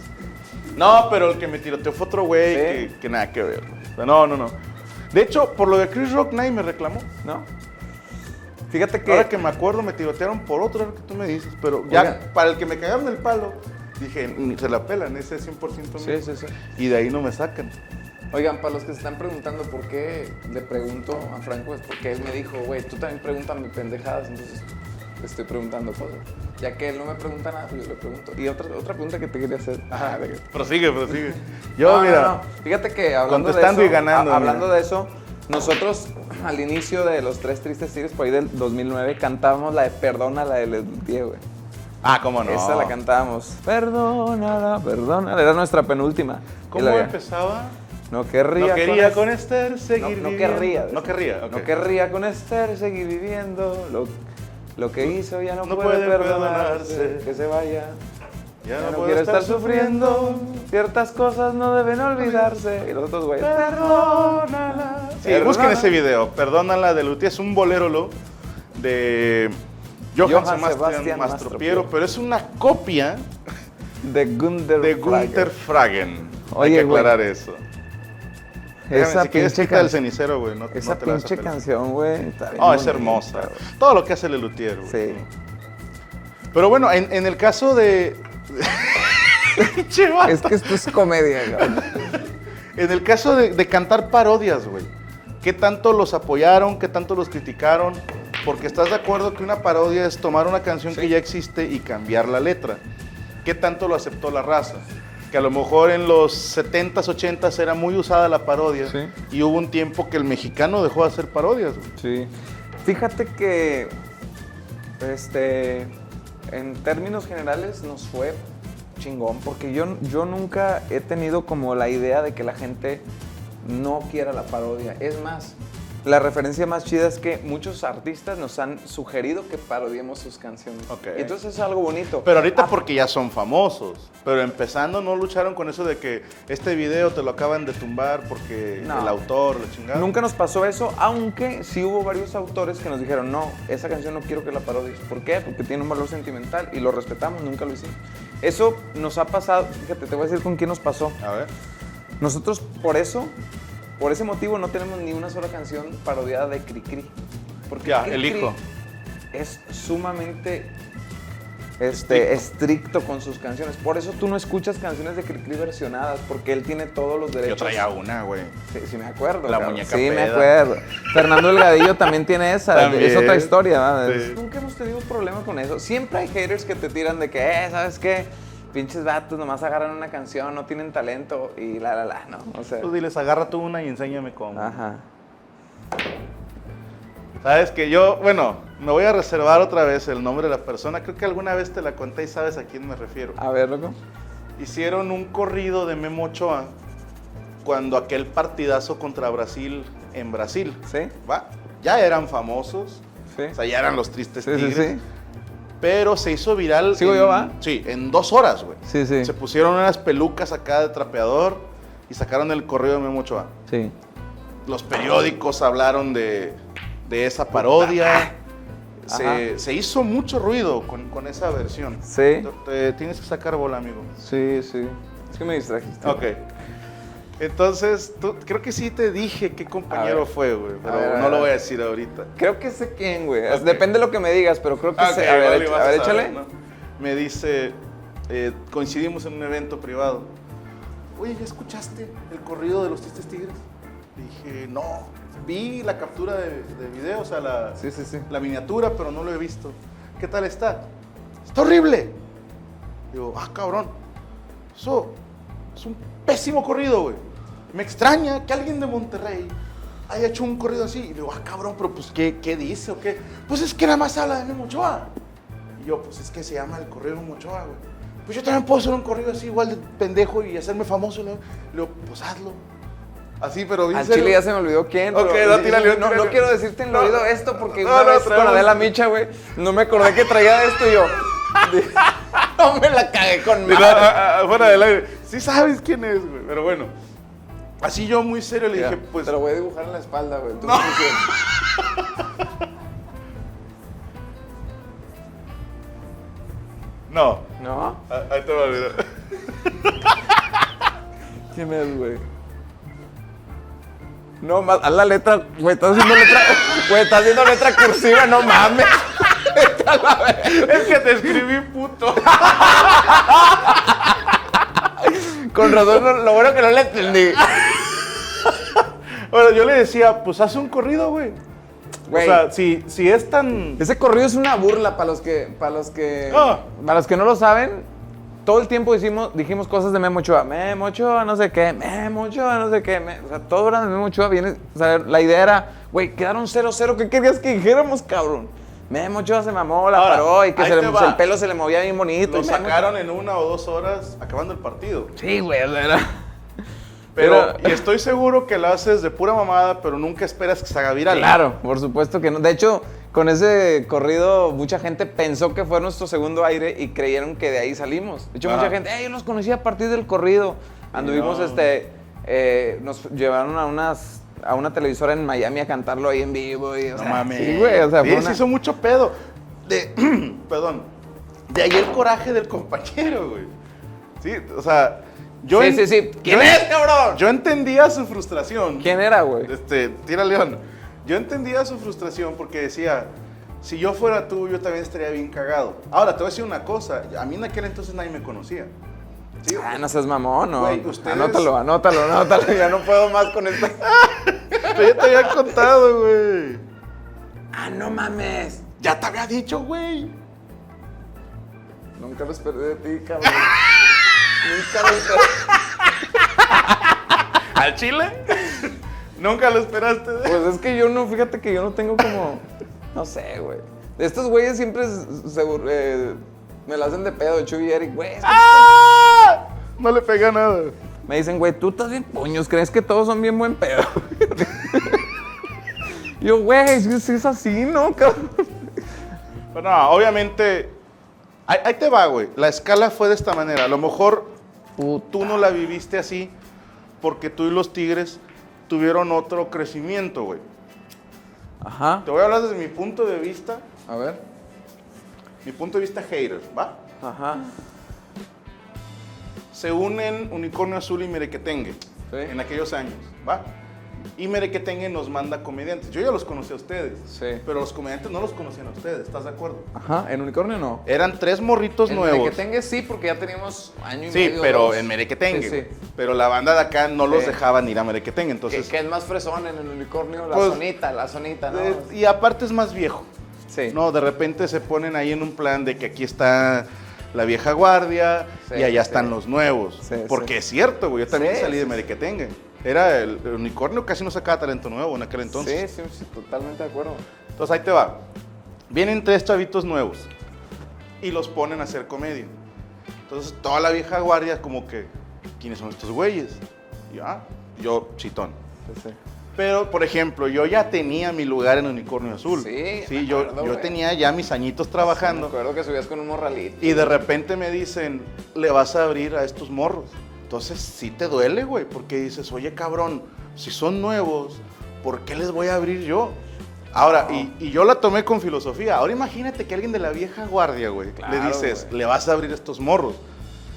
No, pero el que me tiroteó fue otro güey ¿Sí? que, que nada que ver. O sea, no, no, no. De hecho, por lo de Chris Rock nadie me reclamó. ¿No? Fíjate que... Ahora que me acuerdo, me tirotearon por otro ahora que tú me dices. Pero ya, Oigan. para el que me cagaron el palo, dije, "Ni se la pelan, ese es 100% mío. Sí, sí, sí. Y de ahí no me sacan. Oigan, para los que se están preguntando por qué le pregunto a Franco, es porque él me dijo, güey, tú también pregúntame pendejadas, entonces le estoy preguntando cosas. Ya que él no me pregunta nada, pues yo le pregunto. Y otra, otra pregunta que te quería hacer. Ajá, prosigue, prosigue. Yo, No, no, mira, no. Fíjate que hablando Contestando de y eso, ganando, a- hablando mira. de eso, nosotros al inicio de los Tres Tristes Tigres, por ahí del 2009, cantábamos la de Perdona, la de Diego, güey. ah, cómo no. Esa la cantábamos. Perdónala, perdónala. Era nuestra penúltima. ¿Cómo la- empezaba? No querría, no quería con con Esther seguir no, no viviendo. querría. No querría. No querría con Esther seguir viviendo. Lo, lo que hizo ya no, No puede, puede perdonarse. perdonarse. Que se vaya. Ya, no, no puedo quiere estar sufriendo. Ciertas cosas no deben olvidarse. Y los otros güeyes. Perdónala. Sí, Perdona. busquen ese video. Perdónala de Luti. Es un bolero lo de Johann, Johann Sebastian, Mastropiero, pero es una copia De Gunther. de. Gunther Fragen. Oye, Hay que güey. aclarar eso. Déjame, Esa si pinche, quita el can- cenicero, güey. No, esa no te la pinche pelar. canción, güey. No, es hermosa. güey. Todo lo que hace Lelutier, güey. Sí. Pero bueno, en, en el caso de. Es que esto es comedia, güey. En el caso de, de cantar parodias, güey, ¿qué tanto los apoyaron? ¿Qué tanto los criticaron? Porque estás de acuerdo que una parodia es tomar una canción que ya existe y cambiar la letra. ¿Qué tanto lo aceptó la raza? Que a lo mejor en los 70s, 80s era muy usada la parodia Sí. y hubo un tiempo que el mexicano dejó de hacer parodias. güey. Sí. Fíjate que, este, en términos generales nos fue chingón, porque yo, yo nunca he tenido como la idea de que la gente no quiera la parodia. Es más, la referencia más chida es que muchos artistas nos han sugerido que parodiemos sus canciones. Ok. Y entonces es algo bonito. Pero ahorita Ah, porque ya son famosos. Pero empezando no lucharon con eso de que este video te lo acaban de tumbar porque No. el autor, la chingada. Nunca nos pasó eso, aunque sí hubo varios autores que nos dijeron, no, esa canción no quiero que la parodies. ¿Por qué? Porque tiene un valor sentimental y lo respetamos, nunca lo hicimos. Eso nos ha pasado, fíjate, te voy a decir con quién nos pasó. A ver. Nosotros por eso, por ese motivo no tenemos ni una sola canción parodiada de Cricri. Porque Ya, Cri el hijo. Es sumamente este, estricto con sus canciones. Por eso tú no escuchas canciones de Cricri versionadas, porque él tiene todos los Yo derechos. traía una, güey. Sí, sí me acuerdo. La cabrón. muñeca Sí, me acuerdo. Fernando Delgadillo también tiene esa. También. Es otra historia, ¿verdad? Sí. Nunca hemos tenido un problema con eso. Siempre hay haters que te tiran de que, eh, ¿sabes qué? Pinches vatos nomás agarran una canción, no tienen talento y la, la, la, ¿no? O sea, Pues diles, agarra tú una y enséñame cómo. ajá. Sabes que yo, bueno, me voy a reservar otra vez el nombre de la persona. Creo que alguna vez te la conté y sabes a quién me refiero. A ver, loco. Hicieron un corrido de Memo Ochoa cuando aquel partidazo contra Brasil en Brasil. ¿Sí? ¿Va? Ya eran famosos. Sí. O sea, ya eran los tristes Sí, sí, tigres. sí. Pero se hizo viral. ¿Sigo en- yo, va? Sí, en dos horas, güey. Sí, sí. Se pusieron unas pelucas acá de trapeador y sacaron el corrido de Memo Ochoa. Sí. Los periódicos hablaron de, de esa parodia. Se, Ajá. se hizo mucho ruido con, con esa versión. Sí. Te- tienes que sacar bola, amigo. Sí, sí. Es que me distrajiste. Ok. Entonces, tú- creo que sí te dije qué compañero ver. fue, güey. Pero ver, no lo voy a decir ahorita. Creo que sé quién, güey. Depende de lo que me digas, pero creo que Ah, sé. A ver, a saber, échale. ¿no? Me dice, eh, coincidimos en un evento privado. Oye, ¿ya escuchaste el corrido de los tristes tigres? Dije, no. Vi la captura de, de video, o sea, la, Sí, sí, sí. la miniatura, pero no lo he visto. ¿Qué tal está? Está horrible. Digo, ah, cabrón. Eso es un pésimo corrido, güey. Me extraña que alguien de Monterrey haya hecho un corrido así. Y digo, ah, cabrón, pero pues, ¿qué, qué dice o qué? Pues es que nada más habla de Memo Ochoa. Y yo, pues es que se llama el corrido de Memo Ochoa, güey. Pues yo también puedo hacer un corrido así, igual de pendejo y hacerme famoso. Le digo, pues hazlo. Así, pero bien Al chile ya se me olvidó quién. Ok, pero- no, tírale, no, quiero decirte en el oído esto porque No, una no, vez con Adela Micha, güey, no me acordé que traía esto y yo. no me la cagué con madre. ah, ah, fuera del aire. Sí sabes quién es, güey. Pero bueno. Así yo muy serio le Mira, dije, pues. Te lo voy a dibujar en la espalda, güey. Tú No. No. ¿No? Ah, Ahí te va a olvidar. ¿Quién es, güey? No, más, haz la letra, güey, estás haciendo letra, güey, estás haciendo letra cursiva, no mames. Es que te escribí puto. Con razón, lo bueno que no le entendí. Bueno, yo le decía, pues haz un corrido, güey. O sea, si, si es tan. Ese corrido es una burla para los que, para los que, Ah. para los que no lo saben. Todo el tiempo hicimos, dijimos cosas de Memo Ochoa. Memo Ochoa, no sé qué. Memo Ochoa, no sé qué. me- o sea, todo era de Memo Ochoa. Viene, o sea, la idea era, güey, quedaron 0-0. ¿Qué querías que dijéramos, cabrón? Memo Ochoa se mamó, la Ahora, paró y que se le- el pelo se le movía bien bonito. Lo sacaron en una o dos horas acabando el partido. Sí, güey, era... Pero, y estoy seguro que lo haces de pura mamada, pero nunca esperas que se haga viral. Claro, por supuesto que no. De hecho, con ese corrido, mucha gente pensó que fue nuestro segundo aire y creyeron que de ahí salimos. De hecho, mucha gente, "Eh, yo los conocí a partir del corrido. Anduvimos, No. este, eh, nos llevaron a unas a una televisora en Miami a cantarlo ahí en vivo y, o No sea, mames. sí, güey, o sea, Sí, fue se una- hizo mucho pedo. De, perdón. De ahí el coraje del compañero, güey. Sí, o sea, yo. Sí, en- sí, sí. ¿Quién yo- es, cabrón? Yo entendía su frustración. ¿Quién era, güey? Este, tira León. Yo entendía su frustración porque decía, si yo fuera tú, yo también estaría bien cagado. Ahora, te voy a decir una cosa. A mí en aquel entonces nadie me conocía. Sí, Ah, no seas mamón, no. Güey, ustedes- Anótalo, anótalo, anótalo. Ya no puedo más con esto. pero ya te había contado, güey. ah, no mames. Ya te había dicho, güey. Nunca lo esperé de ti, cabrón. Nunca lo esperé. ¿Al chile? Nunca lo esperaste. Pues es que yo no, fíjate que yo no tengo como, no sé, güey. Estos güeyes siempre se- eh, me la hacen de pedo, Chuy y Eric, güey. ¡Ah! No le pega nada. Me dicen, güey, tú estás bien puños, ¿crees que todos son bien buen pedo? yo, güey, si es, es así, ¿no, cabrón? Pero no, obviamente. Ahí, ahí te va, güey. La escala fue de esta manera. A lo mejor tú no la viviste así porque tú y los Tigres tuvieron otro crecimiento, güey. Ajá. Te voy a hablar desde mi punto de vista, A ver. mi punto de vista hater, ¿va? Ajá. Se unen Unicornio Azul y Merequetengue Sí. en aquellos años, ¿va? Y Merequetengue nos manda comediantes. Yo ya los conocí a ustedes, Sí. pero los comediantes no los conocían a ustedes, ¿estás de acuerdo? Ajá, en unicornio no. Eran tres morritos En nuevos. que tenga sí, porque ya teníamos año y Sí, medio. pero dos. en Merequetengue. Sí, sí. Pero la banda de acá no los Sí. dejaban ir a Merequetengue, Que, entonces... que es más fresón en el unicornio, la Pues, sonita, la sonita, ¿no? eh, y aparte es más viejo. Sí, Sí. No, de repente se ponen ahí en un plan de que aquí está la vieja guardia Sí, y allá sí. están los nuevos. Sí, Porque sí. es cierto, güey. Yo también Sí, salí de sí, Merequetengue. Era el, el unicornio casi no sacaba talento nuevo en aquel entonces. Sí, sí, sí, totalmente de acuerdo. Entonces ahí te va. Vienen tres chavitos nuevos y los ponen a hacer comedia. Entonces toda la vieja guardia como que, ¿quiénes son estos güeyes? Y yo, ah, yo, chitón. Sí, sí. Pero, por ejemplo, yo ya tenía mi lugar en Unicornio Azul. Sí, Sí, me yo, acuerdo, yo tenía ya mis añitos Me trabajando. acuerdo que subías con un morralito. Y de repente me dicen, le vas a abrir a estos morros. Entonces sí te duele, güey, porque dices, oye cabrón, si son nuevos, ¿por qué les voy a abrir yo? Ahora, y, y yo la tomé con filosofía. Ahora imagínate que alguien de la vieja guardia, güey, le dices, güey. le vas a abrir estos morros.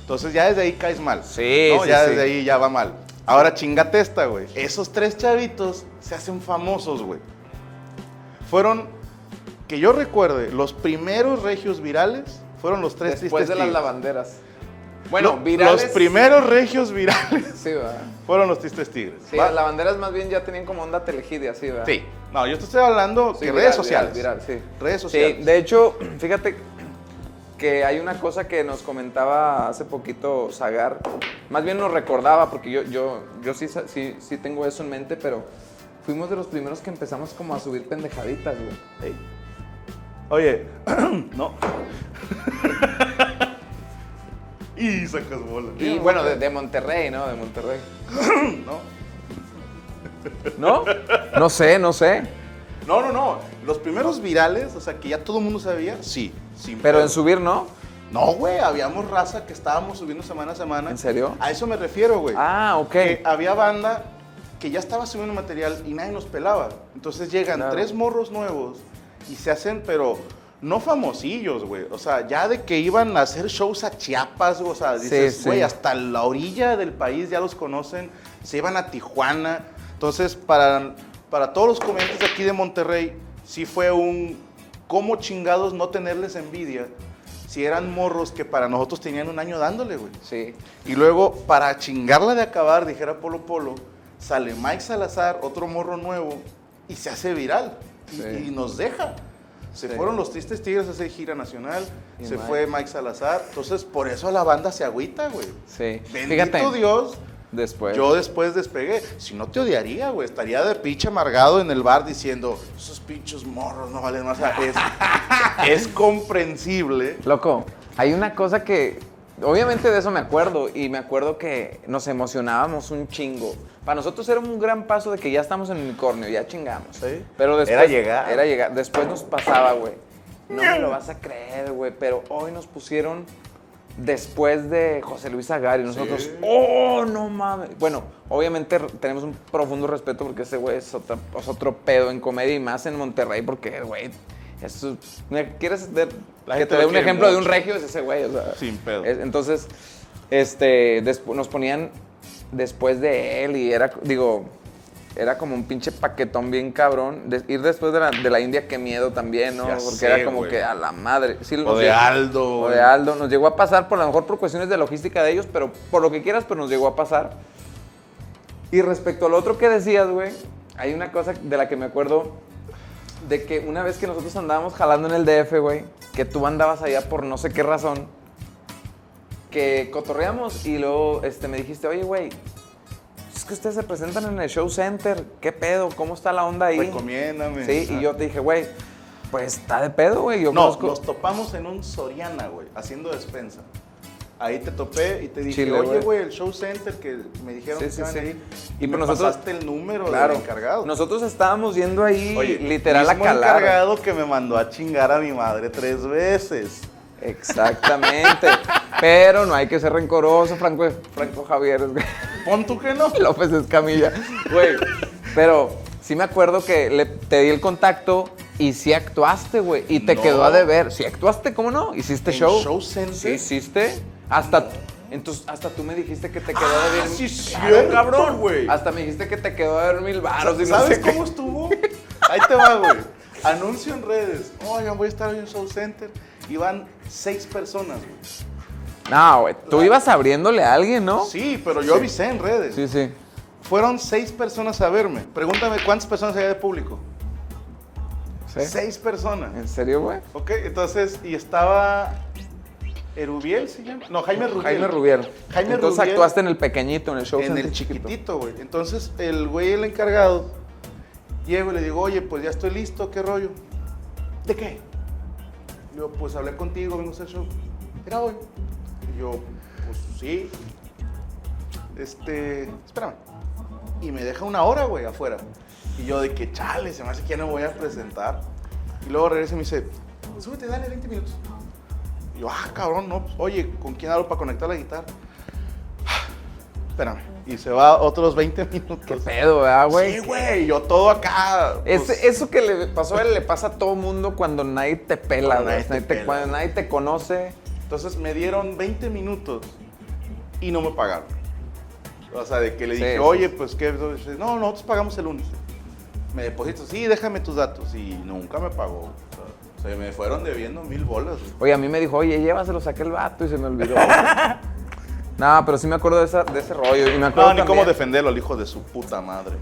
Entonces ya desde ahí caes mal. Sí, ¿no? sí, Ya sí. desde ahí ya va mal. Ahora chingate esta, güey. Esos tres chavitos se hacen famosos, güey. Fueron, que yo recuerde, los primeros regios virales fueron los tres Después de tristes las tigres. lavanderas. Bueno, Lo- virales. Los primeros regios virales Sí, fueron los tristes tigres. Sí, las lavanderas más bien ya tenían como onda telegidia, así, ¿verdad? Sí. No, yo te estoy hablando Sí, viral, redes sociales. viral, sí. Redes Sí, sociales. de hecho, fíjate que hay una cosa que nos comentaba hace poquito Zagar, más bien nos recordaba, porque yo, yo, yo sí, sí, sí tengo eso en mente, pero fuimos de los primeros que empezamos como a subir pendejaditas, güey. Ey. Oye, no. y sacas bola. Y bueno, de, de Monterrey, ¿no? De Monterrey. No. ¿No? No sé, no sé. no, no, no. Los primeros virales, o sea, que ya todo el mundo sabía, sí. sin Pero pedo. en subir, ¿no? No, güey, habíamos raza que estábamos subiendo semana a semana. ¿En serio? A eso me refiero, güey. Ah, ok. que había banda que ya estaba subiendo material y nadie nos pelaba. Entonces llegan Claro. tres morros nuevos y se hacen, pero no famosillos, güey. O sea, ya de que iban a hacer shows a Chiapas, o sea, Sí, dices, sí. güey, hasta la orilla del país ya los conocen, se iban a Tijuana. Entonces, para, para todos los comediantes de aquí de Monterrey, sí fue un cómo chingados no tenerles envidia si eran morros que para nosotros tenían un año dándole, güey. Sí. Y luego, para chingarla de acabar, dijera Polo Polo, sale Mike Salazar, otro morro nuevo, y se hace viral. Y nos deja. Se Sí. fueron los Tristes Tigres a hacer gira nacional, Y se Mike. fue Mike Salazar. Entonces, por eso la banda se agüita, güey. Sí. Bendito Fíjate. Dios, Después. yo después despegué. Si no te odiaría, güey. Estaría de pinche amargado en el bar diciendo, esos pinches morros no valen más. O sea, es, es comprensible. Loco, hay una cosa que. Obviamente de eso me acuerdo. Y me acuerdo que nos emocionábamos un chingo. Para nosotros era un gran paso de que ya estamos en unicornio, ya chingamos. Sí. Pero después. Era llegar. Era llegar. Después nos pasaba, güey. No me lo vas a creer, güey. Pero hoy nos pusieron después de José Luis Agar y nosotros. Sí. ¡Oh, no mames! Bueno, obviamente tenemos un profundo respeto porque ese güey es, es otro pedo en comedia y más en Monterrey porque, güey. Eso, ¿me ¿Quieres ver- La que te dé un ejemplo de un mucho. regio? Es ese güey, o sea. Sin pedo. es- entonces, este, nos ponían después de él y era, digo, era como un pinche paquetón bien cabrón. De- ir después de la, de la India, qué miedo también, ¿no? Ya Porque sé, era como güey. que a la madre. Sí, O de llegó- Aldo. O de Aldo. Nos llegó a pasar, por lo mejor por cuestiones de logística de ellos, pero por lo que quieras, pero nos llegó a pasar. Y respecto al otro que decías, güey, hay una cosa de la que me acuerdo de que una vez que nosotros andábamos jalando en el DF, güey, que tú andabas allá por no sé qué razón, que cotorreamos y luego este, me dijiste, oye, güey, es que ustedes se presentan en el show center, ¿qué pedo? ¿Cómo está la onda ahí? Recomiéndame. Sí, Ah. y yo te dije, güey, pues está de pedo, güey. Yo No, conozco. nos topamos en un Soriana, güey, haciendo despensa. Ahí te topé y te dije, Chile, oye, güey. el show center que me dijeron Sí, que sí, iban sí. a ir. Y Y me pues nosotros- pasaste el número Claro. del encargado. Nosotros estábamos yendo ahí Oye, literal a mismo calar. encargado que me mandó a chingar a mi madre tres veces. Exactamente. Pero no hay que ser rencoroso, Franco, Franco Javier. Pon tú que no. López Escamilla. Güey. Pero sí me acuerdo que le- te di el contacto y sí actuaste, güey. Y te No. quedó a deber. Sí actuaste, ¿cómo no? ¿Hiciste ¿En show? Show Center? Sí, hiciste. Hasta. Entonces, hasta tú me dijiste que te quedó. Ah, sí es Claro, cierto, cabrón. güey. Hasta me dijiste que te quedó a deber mil baros y no ¿Sabes sé qué. cómo estuvo? Ahí te va, güey. Anuncio en redes. Oigan, voy a estar hoy en Show Center. Y van seis personas, güey. No, güey. Tú ibas abriéndole a alguien, ¿no? Sí, pero yo avisé en redes. Sí, sí. Fueron seis personas a verme. Pregúntame cuántas personas había de público. ¿Sí? Seis personas. ¿En serio, güey? Ok, entonces, y estaba Erubiel, ¿se llama? No, Jaime Rubiel. Jaime Rubiel. Jaime Entonces Rubiel. actuaste en el pequeñito, en el show En el chiquitito, güey. Entonces, el güey, el encargado, llego y le digo, oye, pues ya estoy listo, ¿qué rollo? ¿De qué? Digo, pues hablé contigo, vengo a hacer show. ¿Era hoy? Y yo, pues sí. Este, espérame. Y me deja una hora, güey, afuera. Y yo de que, chale, se me hace que ya no voy a presentar. Y luego regresa y me dice, súbete, dale 20 minutos. Y yo, ah, cabrón, no, pues, oye, ¿con quién hablo para conectar la guitarra? Espérame. Y se va otros 20 minutos. ¿Qué pedo, verdad, güey? Sí, güey, yo todo acá. Es- pues, eso que le pasó a él le pasa a todo mundo cuando nadie te pela, Cuando güey. nadie te Nadie te- pela. Cuando nadie te conoce. Entonces me dieron 20 minutos y no me pagaron. O sea, de que le Sí, dije, sí. oye, pues qué. Dice, No, nosotros pagamos el lunes. Me deposito, sí, déjame tus datos. Y nunca me pagó. Se me fueron debiendo mil bolas. güey. Oye, a mí me dijo, oye, llévaselos a aquel vato y se me olvidó. no, pero sí me acuerdo de, esa- de ese rollo. Y me acuerdo No, ni cómo defenderlo al hijo de su puta madre.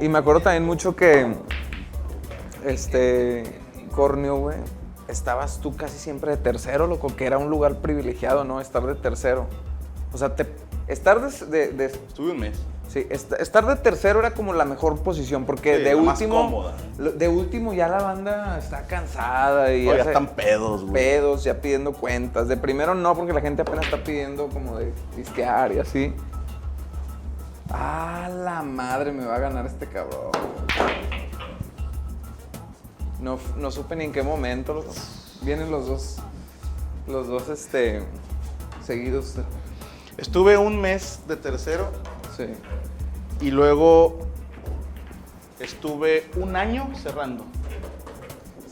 Y me acuerdo también mucho que, este, Cornio, güey, estabas tú casi siempre de tercero, loco, que era un lugar privilegiado, ¿no? Estar de tercero. O sea, te- estar de, de- de- Estuve un mes. Sí, est- estar de tercero era como la mejor posición, porque Sí, de último, de último ya la banda está cansada y Oye, ya ya se- están pedos, güey. pedos, ya pidiendo cuentas. De primero no, porque la gente apenas está pidiendo como de disquear y así. Ah, la madre, me va a ganar este cabrón. No, no supe ni en qué momento. Vienen los dos, los dos, este, seguidos. Estuve un mes de tercero Sí. y luego estuve un año cerrando.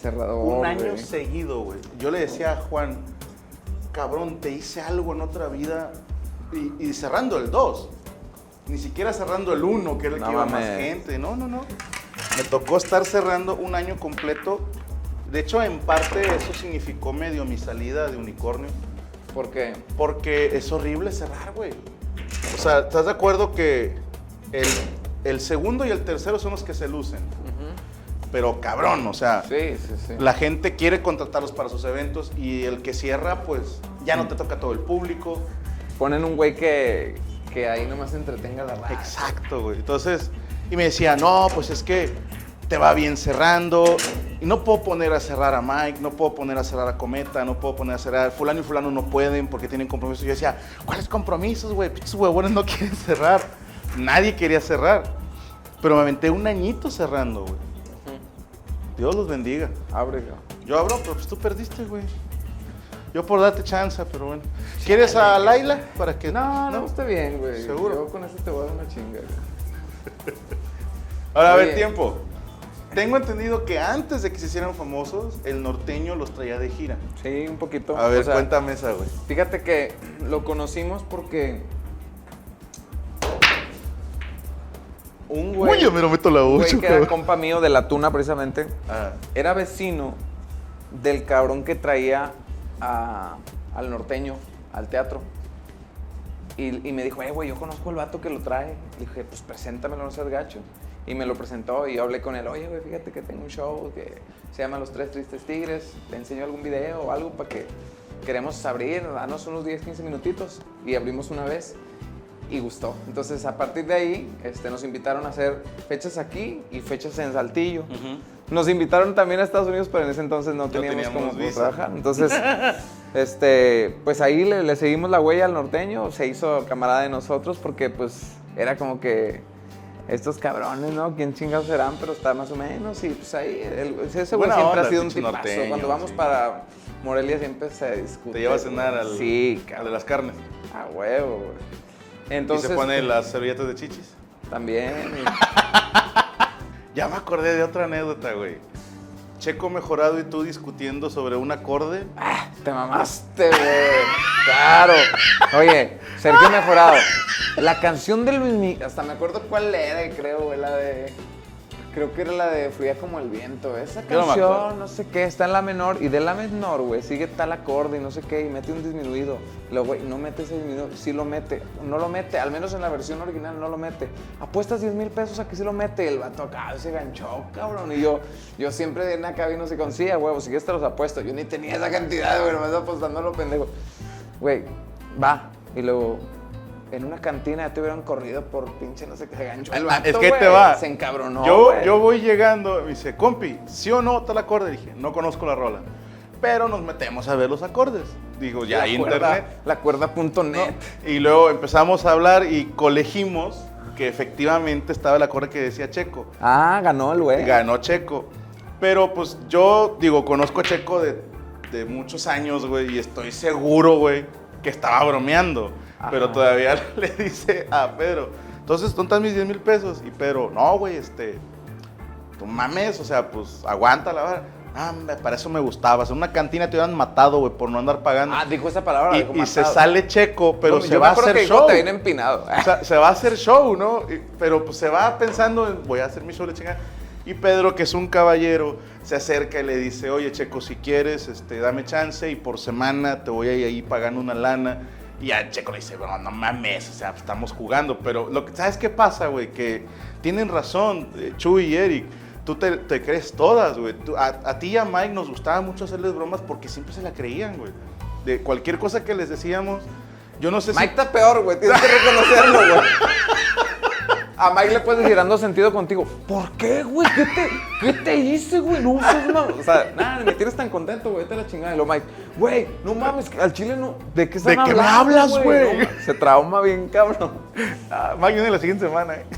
Cerrador. Un año güey. seguido, güey. Yo le decía a Juan, cabrón, te hice algo en otra vida. Y, y cerrando el 2. Ni siquiera cerrando el 1, que era el No que iba más mames. gente. No, no, no. Me tocó estar cerrando un año completo. De hecho, en parte eso significó medio mi salida de unicornio. ¿Por qué? Porque es horrible cerrar, güey. O sea, ¿estás de acuerdo que el, el segundo y el tercero son los que se lucen? Pero cabrón, o sea, Sí, sí, sí. la gente quiere contratarlos para sus eventos y el que cierra, pues ya no te toca todo el público. Ponen un güey que, que ahí nomás entretenga la raza. Exacto, güey. Entonces, y me decía, no, pues es que te va bien cerrando. Y no puedo poner a cerrar a Mike, no puedo poner a cerrar a Cometa, no puedo poner a cerrar. Fulano y Fulano no pueden porque tienen compromisos. Yo decía, ¿cuáles compromisos, güey? Pinches huevones no quieren cerrar. Nadie quería cerrar. Pero me aventé un añito cerrando, güey. Dios los bendiga. Abre, cabrón. Yo abro, pero pues tú perdiste, güey. Yo por darte chance, pero bueno. ¿Quieres a Laila para que No, no, está bien, güey. ¿Seguro? Yo con eso te voy a dar una chinga, güey. Ahora, a ver, Oye. tiempo. Tengo entendido que antes de que se hicieran famosos, el norteño los traía de gira. Sí, un poquito. A ver, O sea, cuéntame esa, güey. Fíjate que lo conocimos porque un güey, Uy, yo me lo meto la un güey que era compa mío de la tuna precisamente, Ah, era vecino del cabrón que traía a- al norteño al teatro. Y, y me dijo, eh, güey, yo conozco al vato que lo trae. Le dije, pues preséntamelo, no seas gacho. Y me lo presentó y yo hablé con él, oye, güey, fíjate que tengo un show que se llama Los Tres Tristes Tigres. ¿Te enseño algún video o algo para que queremos abrir? Danos unos 10, 15 minutitos. Y abrimos una vez y gustó. Entonces, a partir de ahí, este, nos invitaron a hacer fechas aquí y fechas en Saltillo. Nos invitaron también a Estados Unidos, pero en ese entonces no teníamos, teníamos como trabajar. Entonces, este, pues ahí le, le seguimos la huella al norteño, se hizo camarada de nosotros porque pues era como que estos cabrones, ¿no? ¿Quién chingados serán? Pero está más o menos y pues ahí, el- ese güey siempre onda, ha sido un tipazo. norteño, Cuando vamos sí. para Morelia siempre se discute. Te lleva a cenar al, Sí, al de las carnes. A huevo, güey. Entonces, y se pone las servilletas de chichis. También. Ya me acordé de otra anécdota, güey. Checo mejorado y tú discutiendo sobre un acorde. Ah, te mamaste, güey. Claro. Oye, Sergio Mejorado. La canción de Luis Miguel, hasta me acuerdo cuál era, creo, güey, la de... Creo que era la de Fría como el viento. Esa Yo no me acuerdo. canción, no, sé qué, está en la menor. Y de la menor, güey, sigue tal acorde y no sé qué. Y mete un disminuido. Luego, güey, no mete ese disminuido. Sí lo mete. No lo mete. Al menos en la versión original no lo mete. Apuestas 10 mil pesos a que sí lo mete. El vato acá se ganchó, cabrón. Y yo, yo siempre en acá vino así con sí, a huevo, si quieres te los apuesto. Yo ni tenía esa cantidad, güey, me estaba apostando a lo pendejo. Güey, va. Y luego, en una cantina ya te hubieran corrido por pinche no sé qué se ganchó. El Ah, vato, es que güey, te va. Se encabronó. yo, yo voy llegando, me dice, compi, ¿sí o no tal acorde? Dije, no conozco la rola. Pero nos metemos a ver los acordes. Digo, ya la hay internet. La cuerda.net. ¿no? Y luego empezamos a hablar y colegimos que efectivamente estaba el acorde que decía Checo. Ah, ganó el güey. Ganó Checo. Pero pues yo, digo, conozco a Checo de, de muchos años, güey, y estoy seguro, güey, que estaba bromeando. Ajá. Pero todavía le dice a Pedro, entonces, ¿dónde están mis 10 mil pesos? Y Pedro, no, güey, este, tú mames, o sea, pues aguanta la vara. Ah, para eso me gustaba. En una cantina te hubieran matado, güey, por no andar pagando. Ah, dijo esa palabra. y dijo y se sale Checo, pero No, se yo va me a hacer que show. Te viene empinado. O sea, se va a hacer show, ¿no? Y- pero pues se va pensando en, voy a hacer mi show de chingada. Y Pedro, que es un caballero, se acerca y le dice, oye, Checo, si quieres, este, dame chance y por semana te voy a ir ahí pagando una lana. Y a Checo le dice, bueno, no mames, o sea, estamos jugando. Pero, lo que, ¿sabes qué pasa, güey? Que tienen razón, eh, Chuy y Eric. Tú te, te crees todas, güey. A, a ti y a Mike nos gustaba mucho hacerles bromas porque siempre se la creían, güey. De cualquier cosa que les decíamos, yo no sé si... Mike está peor, güey. Tienes que reconocerlo, güey. A Mike le puedes decir, dando sentido contigo. ¿Por qué, güey? ¿Qué te, ¿Qué te hice, güey? No seas mal. O sea, nada, me tienes tan contento, güey. Te la chingada. Y lo Mike, güey, no mames, al chile no. ¿De qué están ¿De qué me hablas, güey? No, se trauma bien, cabrón. Ah, Mike viene la siguiente semana, ¿eh?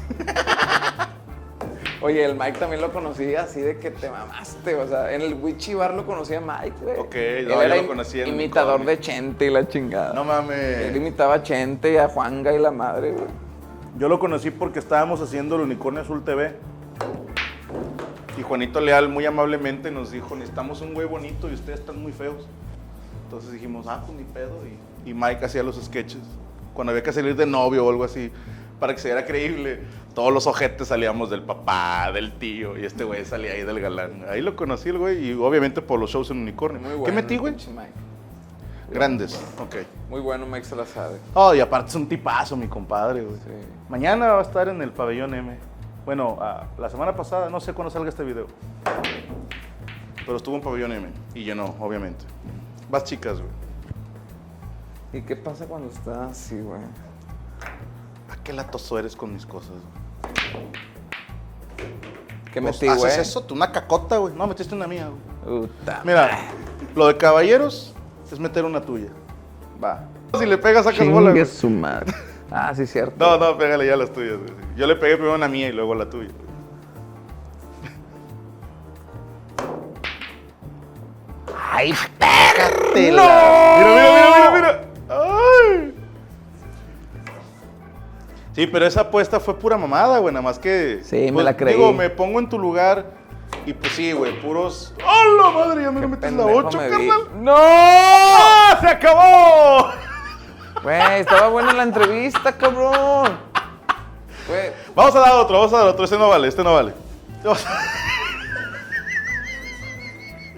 Oye, el Mike también lo conocí así de que te mamaste. O sea, en el Witchy Bar lo conocía a Mike, güey. Ok, Él no, yo era lo im- conocí en imitador de Chente y la chingada. No Él mames. imitaba a Chente y a Juanga y la madre, güey. Yo lo conocí porque estábamos haciendo el Unicornio Azul TV. Y Juanito Leal muy amablemente nos dijo, necesitamos un güey bonito y ustedes están muy feos. Entonces dijimos, ah, pues ni pedo. Y, y Mike hacía los sketches. Cuando había que salir de novio o algo así, para que se viera creíble, todos los ojetes salíamos del papá, del tío, y este güey salía ahí del galán. Ahí lo conocí el güey, y obviamente por los shows en Unicornio. Muy ¿Qué bueno. metí, güey? Grandes, ok. Muy bueno, Mike se la sabe. Oh, y aparte es un tipazo, mi compadre, güey. Sí. Mañana va a estar en el pabellón M. Bueno, ah, la semana pasada, no sé cuándo salga este video. Pero estuvo en pabellón M y llenó, obviamente. Vas chicas, güey. ¿Y qué pasa cuando está así, güey? ¿A qué latoso eres con mis cosas? güey? ¿Qué Pues, metí, güey? ¿Haces eso? Tú una cacota, güey. No, metiste una mía, güey. Mira, lo de caballeros es meter una tuya. Va. Si le pegas, sacas bola, güey. su madre. Ah, sí, cierto. No, no, pégale ya las tuyas, güey. Yo le pegué primero a la mía y luego a la tuya. ¡Ay, Pégatela. Mira, mira, mira, mira, mira. Ay. Sí, pero esa apuesta fue pura mamada, güey. Nada más que. Sí, me la creí. Digo, me pongo en tu lugar y pues sí, güey, puros. ¡Hola, madre! Ya me lo metes la pendejo 8, me vi. carnal. ¡No! ¡Ah! ¡Se acabó! Güey, estaba buena la entrevista, cabrón. Güey, Vamos a dar otro, vamos a dar otro. Este no vale, este no vale.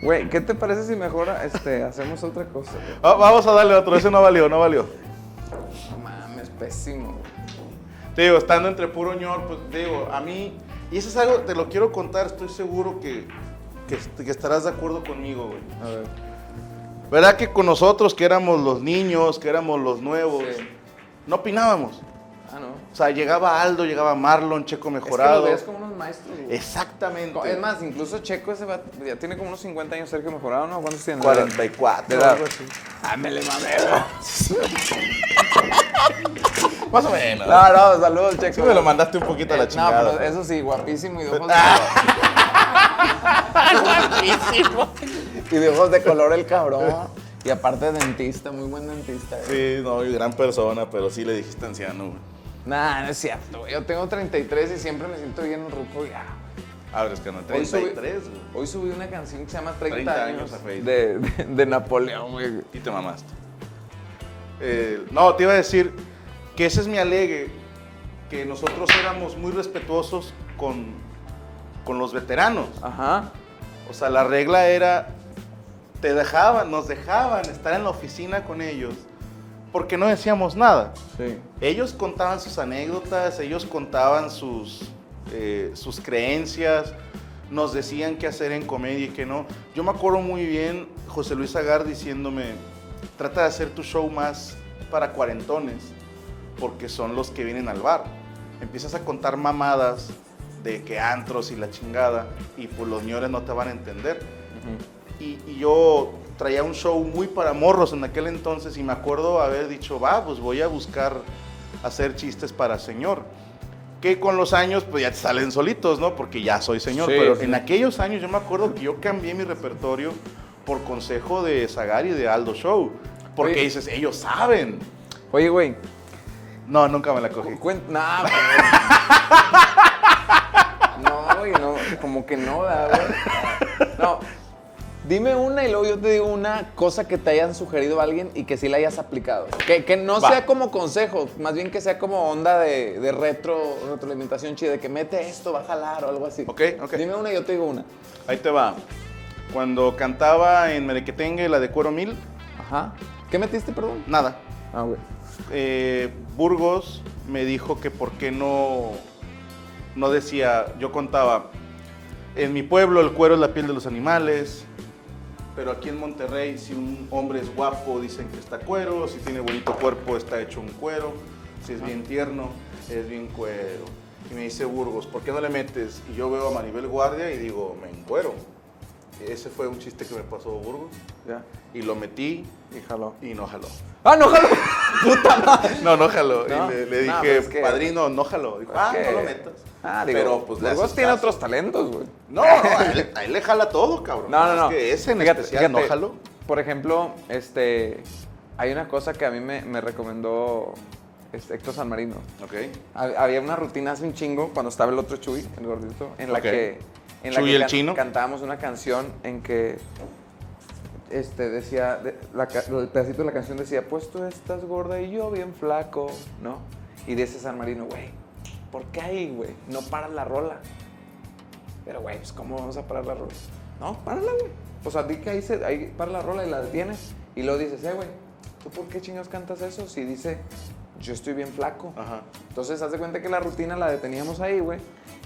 güey, ¿qué te parece si mejor este, hacemos otra cosa? Vamos a darle otro. Ese no valió, no valió. No mames, pésimo. Te digo, estando entre puro ñor, pues te digo, a mí, y eso es algo, te lo quiero contar, estoy seguro que, que, que estarás de acuerdo conmigo, güey. A ver. ¿Verdad que con nosotros, que éramos los niños, que éramos los nuevos, Sí. no opinábamos? Ah, no. O sea, llegaba Aldo, llegaba Marlon, Checo Es que mejorado. lo veías como unos maestros, güey. Exactamente. Es más, incluso Checo ese va- ya tiene como unos 50 años Sergio Mejorado, ¿no? ¿Cuántos tiene? 44. De edad. algo así. Ah, me le Más o menos. No, no, saludos, Checo. Sí me lo mandaste un poquito a la Eh, chingada. No, pero eso sí, guapísimo y de ojos y de ojos de color el cabrón. Y aparte dentista, muy buen dentista. güey. Sí, no, y gran persona, pero sí le dijiste anciano, güey. Nah, no es cierto, güey. Yo tengo 33 y siempre me siento bien ruco ya. Abres que no, Hoy subí- 33, güey. Hoy subí una canción que se llama 30, 30 años, años a Facebook. de, de, de Napoleón, güey. Y te mamaste. Eh, no, te iba a decir que ese es mi alegue, que nosotros éramos muy respetuosos con, con los veteranos. Ajá. O sea, la regla era, te dejaban, nos dejaban estar en la oficina con ellos porque no decíamos nada. Sí. Ellos contaban sus anécdotas, ellos contaban sus, eh, sus creencias, nos decían qué hacer en comedia y qué no. Yo me acuerdo muy bien José Luis Agar diciéndome, trata de hacer tu show más para cuarentones, porque son los que vienen al bar. Empiezas a contar mamadas de que antros y la chingada, y pues los señores no te van a entender. Y, y yo traía un show muy para morros en aquel entonces y me acuerdo haber dicho, va, pues voy a buscar hacer chistes para señor. Que con los años pues ya te salen solitos, ¿no? Porque ya soy señor. Sí, Pero sí. en aquellos años yo me acuerdo que yo cambié mi repertorio por consejo de Zagar y de Aldo Show. Porque Oye. dices, ellos saben. Oye, güey. No, nunca me la cogí. Cuen- nah, güey. No, como que no, ¿verdad, güey. No. Dime una y luego yo te digo una cosa que te hayan sugerido a alguien y que sí la hayas aplicado. Que, que no Va. sea como consejo, más bien que sea como onda de, de retro, retroalimentación chida, de que mete esto, va a jalar o algo así. Ok, ok. Dime una y yo te digo una. Ahí te va. Cuando cantaba en Merequetengue la de Cuero Mil, Ajá. ¿Qué metiste, perdón? nada. Ah, güey. eh, Burgos me dijo que por qué no, no decía, yo contaba, en mi pueblo el cuero es la piel de los animales, pero aquí en Monterrey si un hombre es guapo dicen que está cuero, si tiene bonito cuerpo está hecho un cuero, si es bien tierno es bien cuero. Y me dice Burgos, ¿por qué no le metes? Y yo veo a Maribel Guardia y digo, me encuero. Ese fue un chiste que me pasó Burgos Ya. y lo metí Y jaló. y no jaló. ¡Ah, no jaló! ¡Puta madre! No, no jaló. No, Y le, le no, dije, pues que- padrino, no jaló. Dijo, ah, que- no lo metas. Ah, digo, Pero pues Burgos haces tiene otros talentos, güey. No, no, a él, a él le jala todo, cabrón. No, no, no. Es que ese en Fíjate, especial no fíjate, jaló. Por ejemplo, este, hay una cosa que a mí me, me recomendó este, Héctor San Marino. Ok. Hab- Había una rutina hace un chingo cuando estaba el otro Chuy, el gordito, en la que, en la Chuy que el can- chino. cantábamos una canción en que este, decía, de- la ca- el pedacito de la canción decía, pues tú estás gorda y yo bien flaco, ¿no? Y dice San Marino, güey, ¿por qué ahí, güey? No paras la rola. Pero, güey, pues ¿cómo vamos a parar la rola? No, párala, güey. O sea, di que ahí, se, ahí para la rola y la detienes. Y luego dices, eh, güey, ¿tú por qué chingados cantas eso? Si dice, yo estoy bien flaco. Ajá. Entonces, haz de cuenta que la rutina la deteníamos ahí, güey.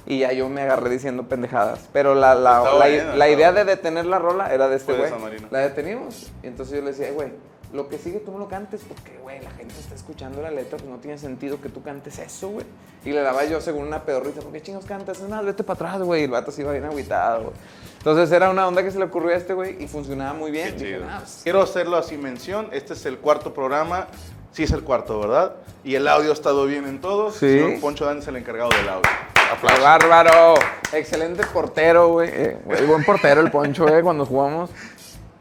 Y ya yo me agarré diciendo pendejadas. Pero la, la, la- bien, la estaba idea de detener la rola era de este güey. La deteníamos. Y entonces yo le decía, "Eh, güey, lo que sigue tú no lo cantes porque, güey, la gente está escuchando la letra, pues no tiene sentido que tú cantes eso, güey. Y le daba yo según una pedorrita, ¿por qué chingos cantas? Es más, vete para atrás, güey. Y el vato se iba bien agüitado, güey. Entonces era una onda que se le ocurrió a este güey y funcionaba muy bien. Qué Dije, chido. "Ah, pues, Quiero hacerlo así mención. Este es el cuarto programa. Sí es el cuarto, ¿verdad? Y el audio ha estado bien en todos. Sí. Señor Poncho Dan es el encargado del audio. ¡Qué Aplausos. bárbaro! Excelente portero, güey. Eh, güey, buen portero el Poncho, güey, cuando jugamos.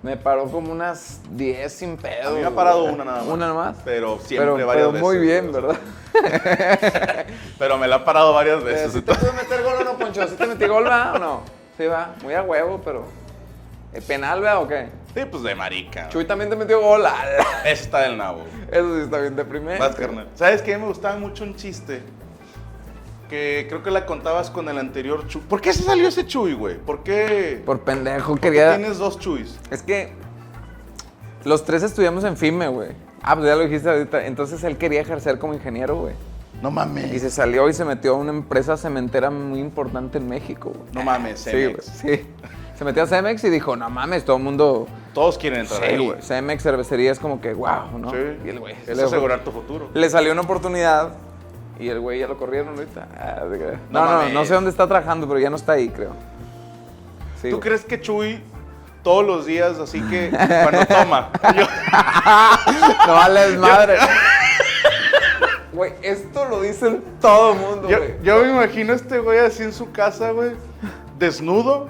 Me paró como unas 10 sin pedo. A mí me ha parado güey. una nada más. Una nada más. Pero siempre Pero, varias pero muy bien. ¿verdad? Pero me la ha parado varias Eh, veces. ¿Sí te puedo meter gol o no, Poncho? ¿Sí te metí gol, va o no? Sí, va. Muy a huevo, pero... ¿El penal, va o qué? Sí, pues de marica. Chuy también te metió gol. Ese está del nabo. Eso sí está bien deprimente. Vas, carnal. ¿Sabes qué? Me gustaba mucho un chiste. Que creo que la contabas con el anterior Chuy. ¿Por qué se salió ese Chuy, güey? ¿Por qué? Por pendejo, ¿Por qué quería... tienes dos Chuys? Es que los tres estudiamos en FIME, güey. Ah, pues ya lo dijiste ahorita. Entonces él quería ejercer como ingeniero, güey. No mames. Y se salió y se metió a una empresa cementera muy importante en México, güey. No mames, Sí, Cemex. güey, sí. Se metió a Cemex y dijo, no mames, todo el mundo... Todos quieren entrar Sí, ahí. güey. Cemex, cervecería es como que, wow, ¿no? Sí. Y el güey... Es asegurar tu futuro. Le salió una oportunidad y el güey ya lo corrieron ahorita. Ah, No No, no, no sé dónde está trabajando, pero ya no está ahí, creo. Sí, ¿Tú güey. crees que Chuy todos los días, así que cuando toma? yo- No vales madre. Güey, esto lo dicen todo el mundo, yo, güey. yo me imagino a este güey así en su casa, güey, desnudo,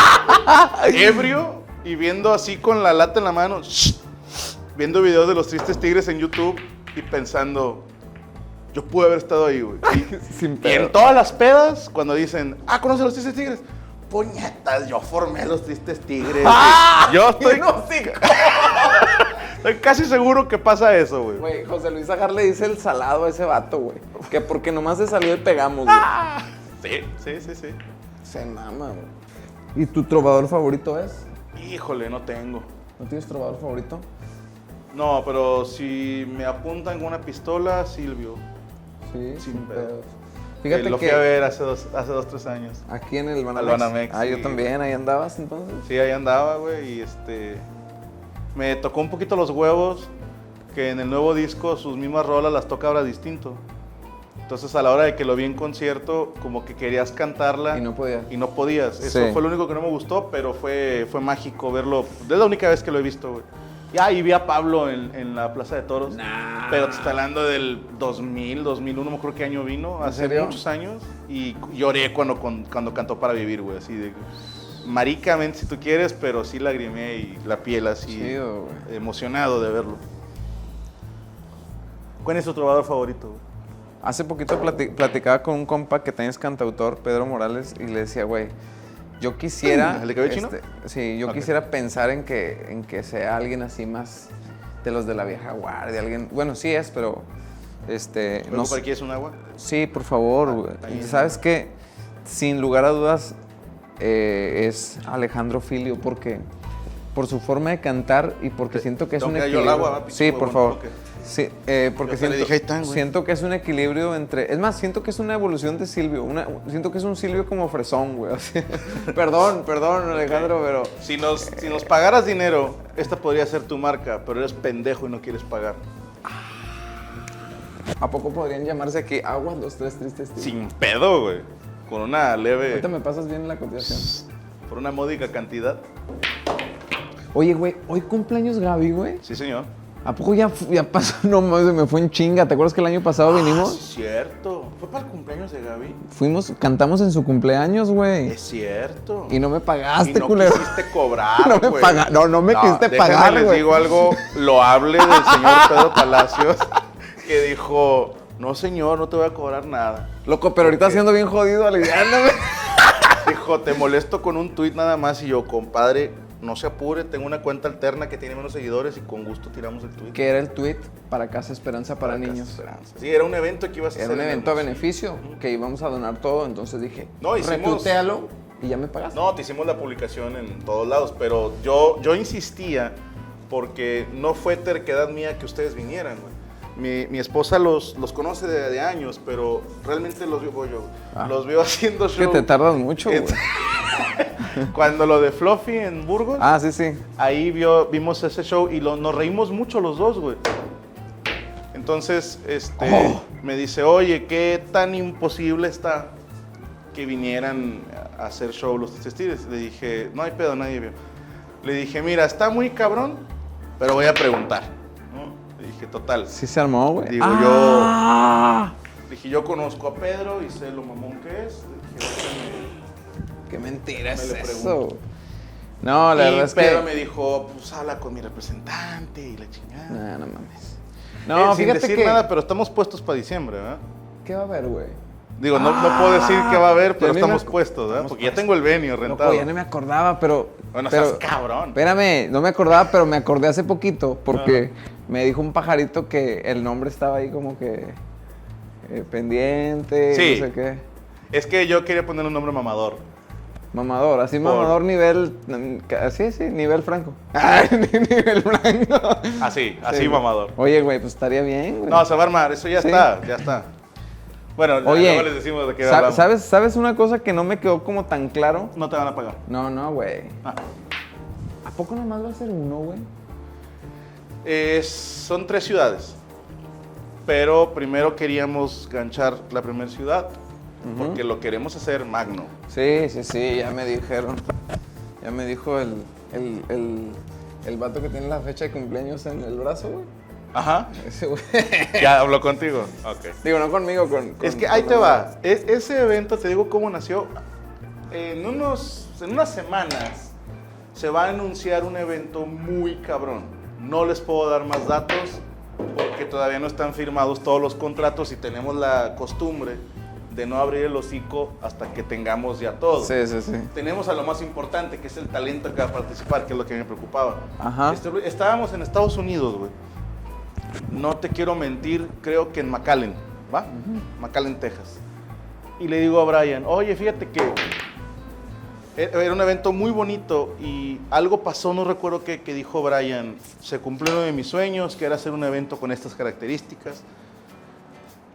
ebrio y viendo así con la lata en la mano, viendo videos de los tristes tigres en YouTube y pensando, yo pude haber estado ahí, güey. Y- Sin Y pedo. en todas las pedas, cuando dicen, ah, ¿conoces a los tristes tigres? Puñetas, yo formé a los tristes tigres. yo estoy, No, sí. estoy casi seguro que pasa eso, güey. Güey, José Luis Agar le dice el salado a ese vato, güey. Que porque nomás se salió y pegamos, güey. Sí, sí, sí, sí. Se mama, güey. ¿Y tu trovador favorito es? Híjole, no tengo. ¿No tienes trovador favorito? No, pero si me apuntan con una pistola, Silvio. Sí, Sin sin pedos. pedos. Fíjate Fíjate lo que fui a ver hace dos, hace dos, tres años. aquí en el Banamex. Banamex, Ah, yo también, ahí andabas entonces. Sí, ahí andaba, güey, y este... Me tocó un poquito los huevos, que en el nuevo disco sus mismas rolas las toca ahora distinto. Entonces a la hora de que lo vi en concierto, como que querías cantarla Y no podías. y no podías. Eso Sí. fue lo único que no me gustó, pero fue, fue mágico verlo. Es la única vez que lo he visto, güey. Ya, y vi a Pablo en, en la Plaza de Toros. Pero te está hablando del 2000, 2001, no me acuerdo qué año vino, hace serio? muchos años. Y lloré cuando, cuando cantó Para Vivir, güey, así de... Maricamente, si tú quieres, pero sí lagrimé y la piel así, Chido, güey. emocionado de verlo. ¿Cuál es tu trovador favorito? güey? Hace poquito plati- platicaba con un compa que también es cantautor, Pedro Morales, y le decía, güey, yo quisiera... ¿El de cabello chino? este, sí, yo quisiera pensar en que, en que sea alguien así más de los de la vieja guardia, alguien... Bueno, sí es, pero... Este, ¿No no para sé- quieres un agua? Sí, por favor, ahí- ¿Sabes qué? Sin lugar a dudas eh, es Alejandro Filio porque por su forma de cantar y porque siento que es un yo el equilibrio. agua, sí, por favor. ok. Sí, eh, porque siento, dije, están, siento que es un equilibrio entre... Es más, siento que es una evolución de Silvio. una- siento que es un Silvio como fresón, güey. perdón, perdón, Alejandro, pero... Si nos, si nos pagaras dinero, esta podría ser tu marca, pero eres pendejo y no quieres pagar. ¿A poco podrían llamarse aquí Aguas los Tres Tristes Tíos? Sin pedo, güey. Con una leve, Ahorita me pasas bien la cotización. por una módica cantidad. Oye, güey, hoy cumpleaños Gaby, güey. Sí, señor. ¿A poco ya, ya pasó? No mames, me fue en chinga. ¿Te acuerdas que el año pasado Ah, vinimos? es cierto. ¿Fue para el cumpleaños de Gaby? Fuimos, cantamos en su cumpleaños, güey. Es cierto. Y no me pagaste, Y no culero. quisiste cobrar, No me paga- no, no me quisiste pagar, les güey. digo algo loable del señor Pedro Palacios, que dijo, no señor, no te voy a cobrar nada. Loco, pero ahorita siendo bien jodido, aliviándome. Dijo, te molesto con un tuit nada más y yo, compadre, no se apure, tengo una cuenta alterna que tiene menos seguidores y con gusto tiramos el tuit. que era el tweet para Casa Esperanza para, niños. Esperanza. Sí, era un evento que ibas a Era hacer. un en evento a beneficio, que íbamos a donar todo, entonces dije, No, hicimos- y ya me pagaste. No, te hicimos la publicación en todos lados, pero yo, yo insistía porque no fue terquedad mía que ustedes vinieran, güey. Mi, mi esposa los, los conoce de, de años, pero realmente los veo yo. Ah. Los veo haciendo Es que show. te tardas mucho, güey. Cuando lo de Fluffy en Burgos, Ah, sí, sí. ahí vio, vimos ese show y lo- nos reímos mucho los dos, güey. Entonces, este, Oh. me dice, oye, ¿qué tan imposible está que vinieran a hacer show los testigos? Le dije, no hay pedo, nadie vio. Le dije, mira, está muy cabrón, pero voy a preguntar. Dije, total. Sí se armó, güey. Digo, Ah, Le dije, yo conozco a Pedro y sé lo mamón que es. Le dije, Qué mentira Me es eso. No, la y verdad es Pedro que... me dijo, pues habla con mi representante y la chingada. No, no mames. Eh, No, sin fíjate decir que... nada, pero estamos puestos para diciembre, ¿verdad? ¿Qué va a haber, güey? Digo, no, no puedo decir qué va a haber, pero ni me estamos puestos, ¿verdad? Porque ya tengo el venio rentado. Loco, ya no me acordaba, pero... Bueno, pero, seas cabrón. Espérame, no me acordaba, pero me acordé hace poquito porque me dijo un pajarito que el nombre estaba ahí como que eh, pendiente, Sí. no sé qué. Es que yo quería poner un nombre mamador. Mamador, así mamador nivel, mm, así, sí, nivel franco. Ay, nivel franco. Así, así Sí, mamador. Oye, güey, pues estaría bien, güey. No, se va a armar, eso ya Sí. está, ya está. Bueno, Oye, luego les decimos de qué hablamos. ¿sabes, ¿sabes una cosa que no me quedó como tan claro? No te van a pagar. No, no, güey. Ah. ¿A poco nomás va a ser uno, güey? Son tres ciudades. Pero primero queríamos ganchar la primera ciudad. Porque lo queremos hacer magno. Sí, sí, sí, ya me dijeron. Ya me dijo el, el, el, el vato que tiene la fecha de cumpleaños en el brazo, güey. Ajá. Ese güey. Ya habló contigo. Ok. Digo, no conmigo, con. con- Es que ahí te va. Es- ese evento, te digo cómo nació. En, unos, en unas semanas se va a anunciar un evento muy cabrón. No les puedo dar más datos porque todavía no están firmados todos los contratos y tenemos la costumbre de no abrir el hocico hasta que tengamos ya todo. Sí, sí, sí. Tenemos a lo más importante, que es el talento que va a participar, que es lo que me preocupaba. Ajá. Este- estábamos en Estados Unidos, güey. No te quiero mentir, creo que en McAllen, ¿va? McAllen, Texas. Y le digo a Brian, oye, fíjate que E- Era un evento muy bonito y algo pasó, no recuerdo qué, que dijo Brian. Se cumplió uno de mis sueños, que era hacer un evento con estas características.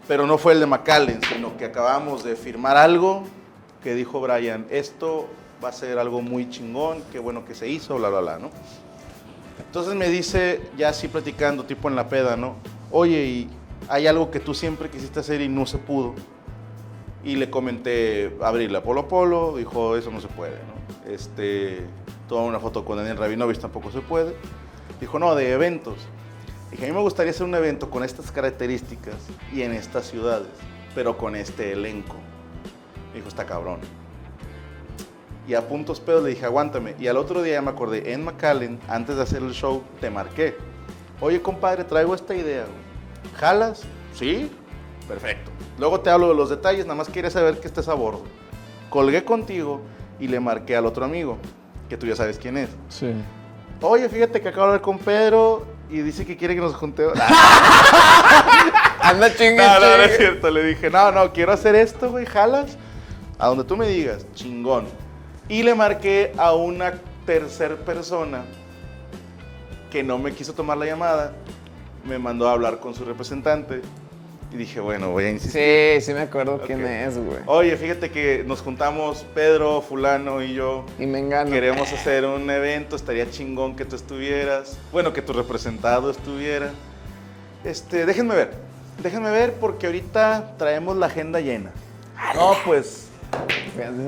Pero no fue el de McAllen, sino que acabamos de firmar algo que dijo Brian, esto va a ser algo muy chingón, qué bueno que se hizo, bla, bla, bla, ¿no? Entonces me dice, ya así platicando, tipo en la peda, ¿no? Oye, hay algo que tú siempre quisiste hacer y no se pudo. Y le comenté abrirle a Polo Polo, dijo, eso no se puede, ¿no? Este, tomar una foto con Daniel Rabinovich tampoco se puede. Dijo, no, de eventos. Dije, a mí me gustaría hacer un evento con estas características y en estas ciudades, pero con este elenco. Dijo, está cabrón. Y a puntos pedos le dije, aguántame. Y al otro día me acordé, en McAllen, antes de hacer el show, te marqué. Oye, compadre, traigo esta idea. güey. ¿Jalas? Sí. Perfecto. Luego te hablo de los detalles, nada más quería saber que estés a bordo. Colgué contigo y le marqué al otro amigo, que tú ya sabes quién es. Sí. Oye, fíjate que acabo de hablar con Pedro y dice que quiere que nos juntemos. Anda chingue, No, no, no es cierto. Le dije, no, no, quiero hacer esto, güey, jalas. A donde tú me digas, chingón. Y le marqué a una tercer persona que no me quiso tomar la llamada. Me mandó a hablar con su representante. Y dije, bueno, voy a insistir. Sí, sí me acuerdo quién es, güey. Oye, fíjate que nos juntamos Pedro, Fulano y yo. Y me engano. Queremos hacer un evento, estaría chingón que tú estuvieras. Bueno, que tu representado estuviera. Este, déjenme ver. Déjenme ver porque ahorita traemos la agenda llena. No, pues,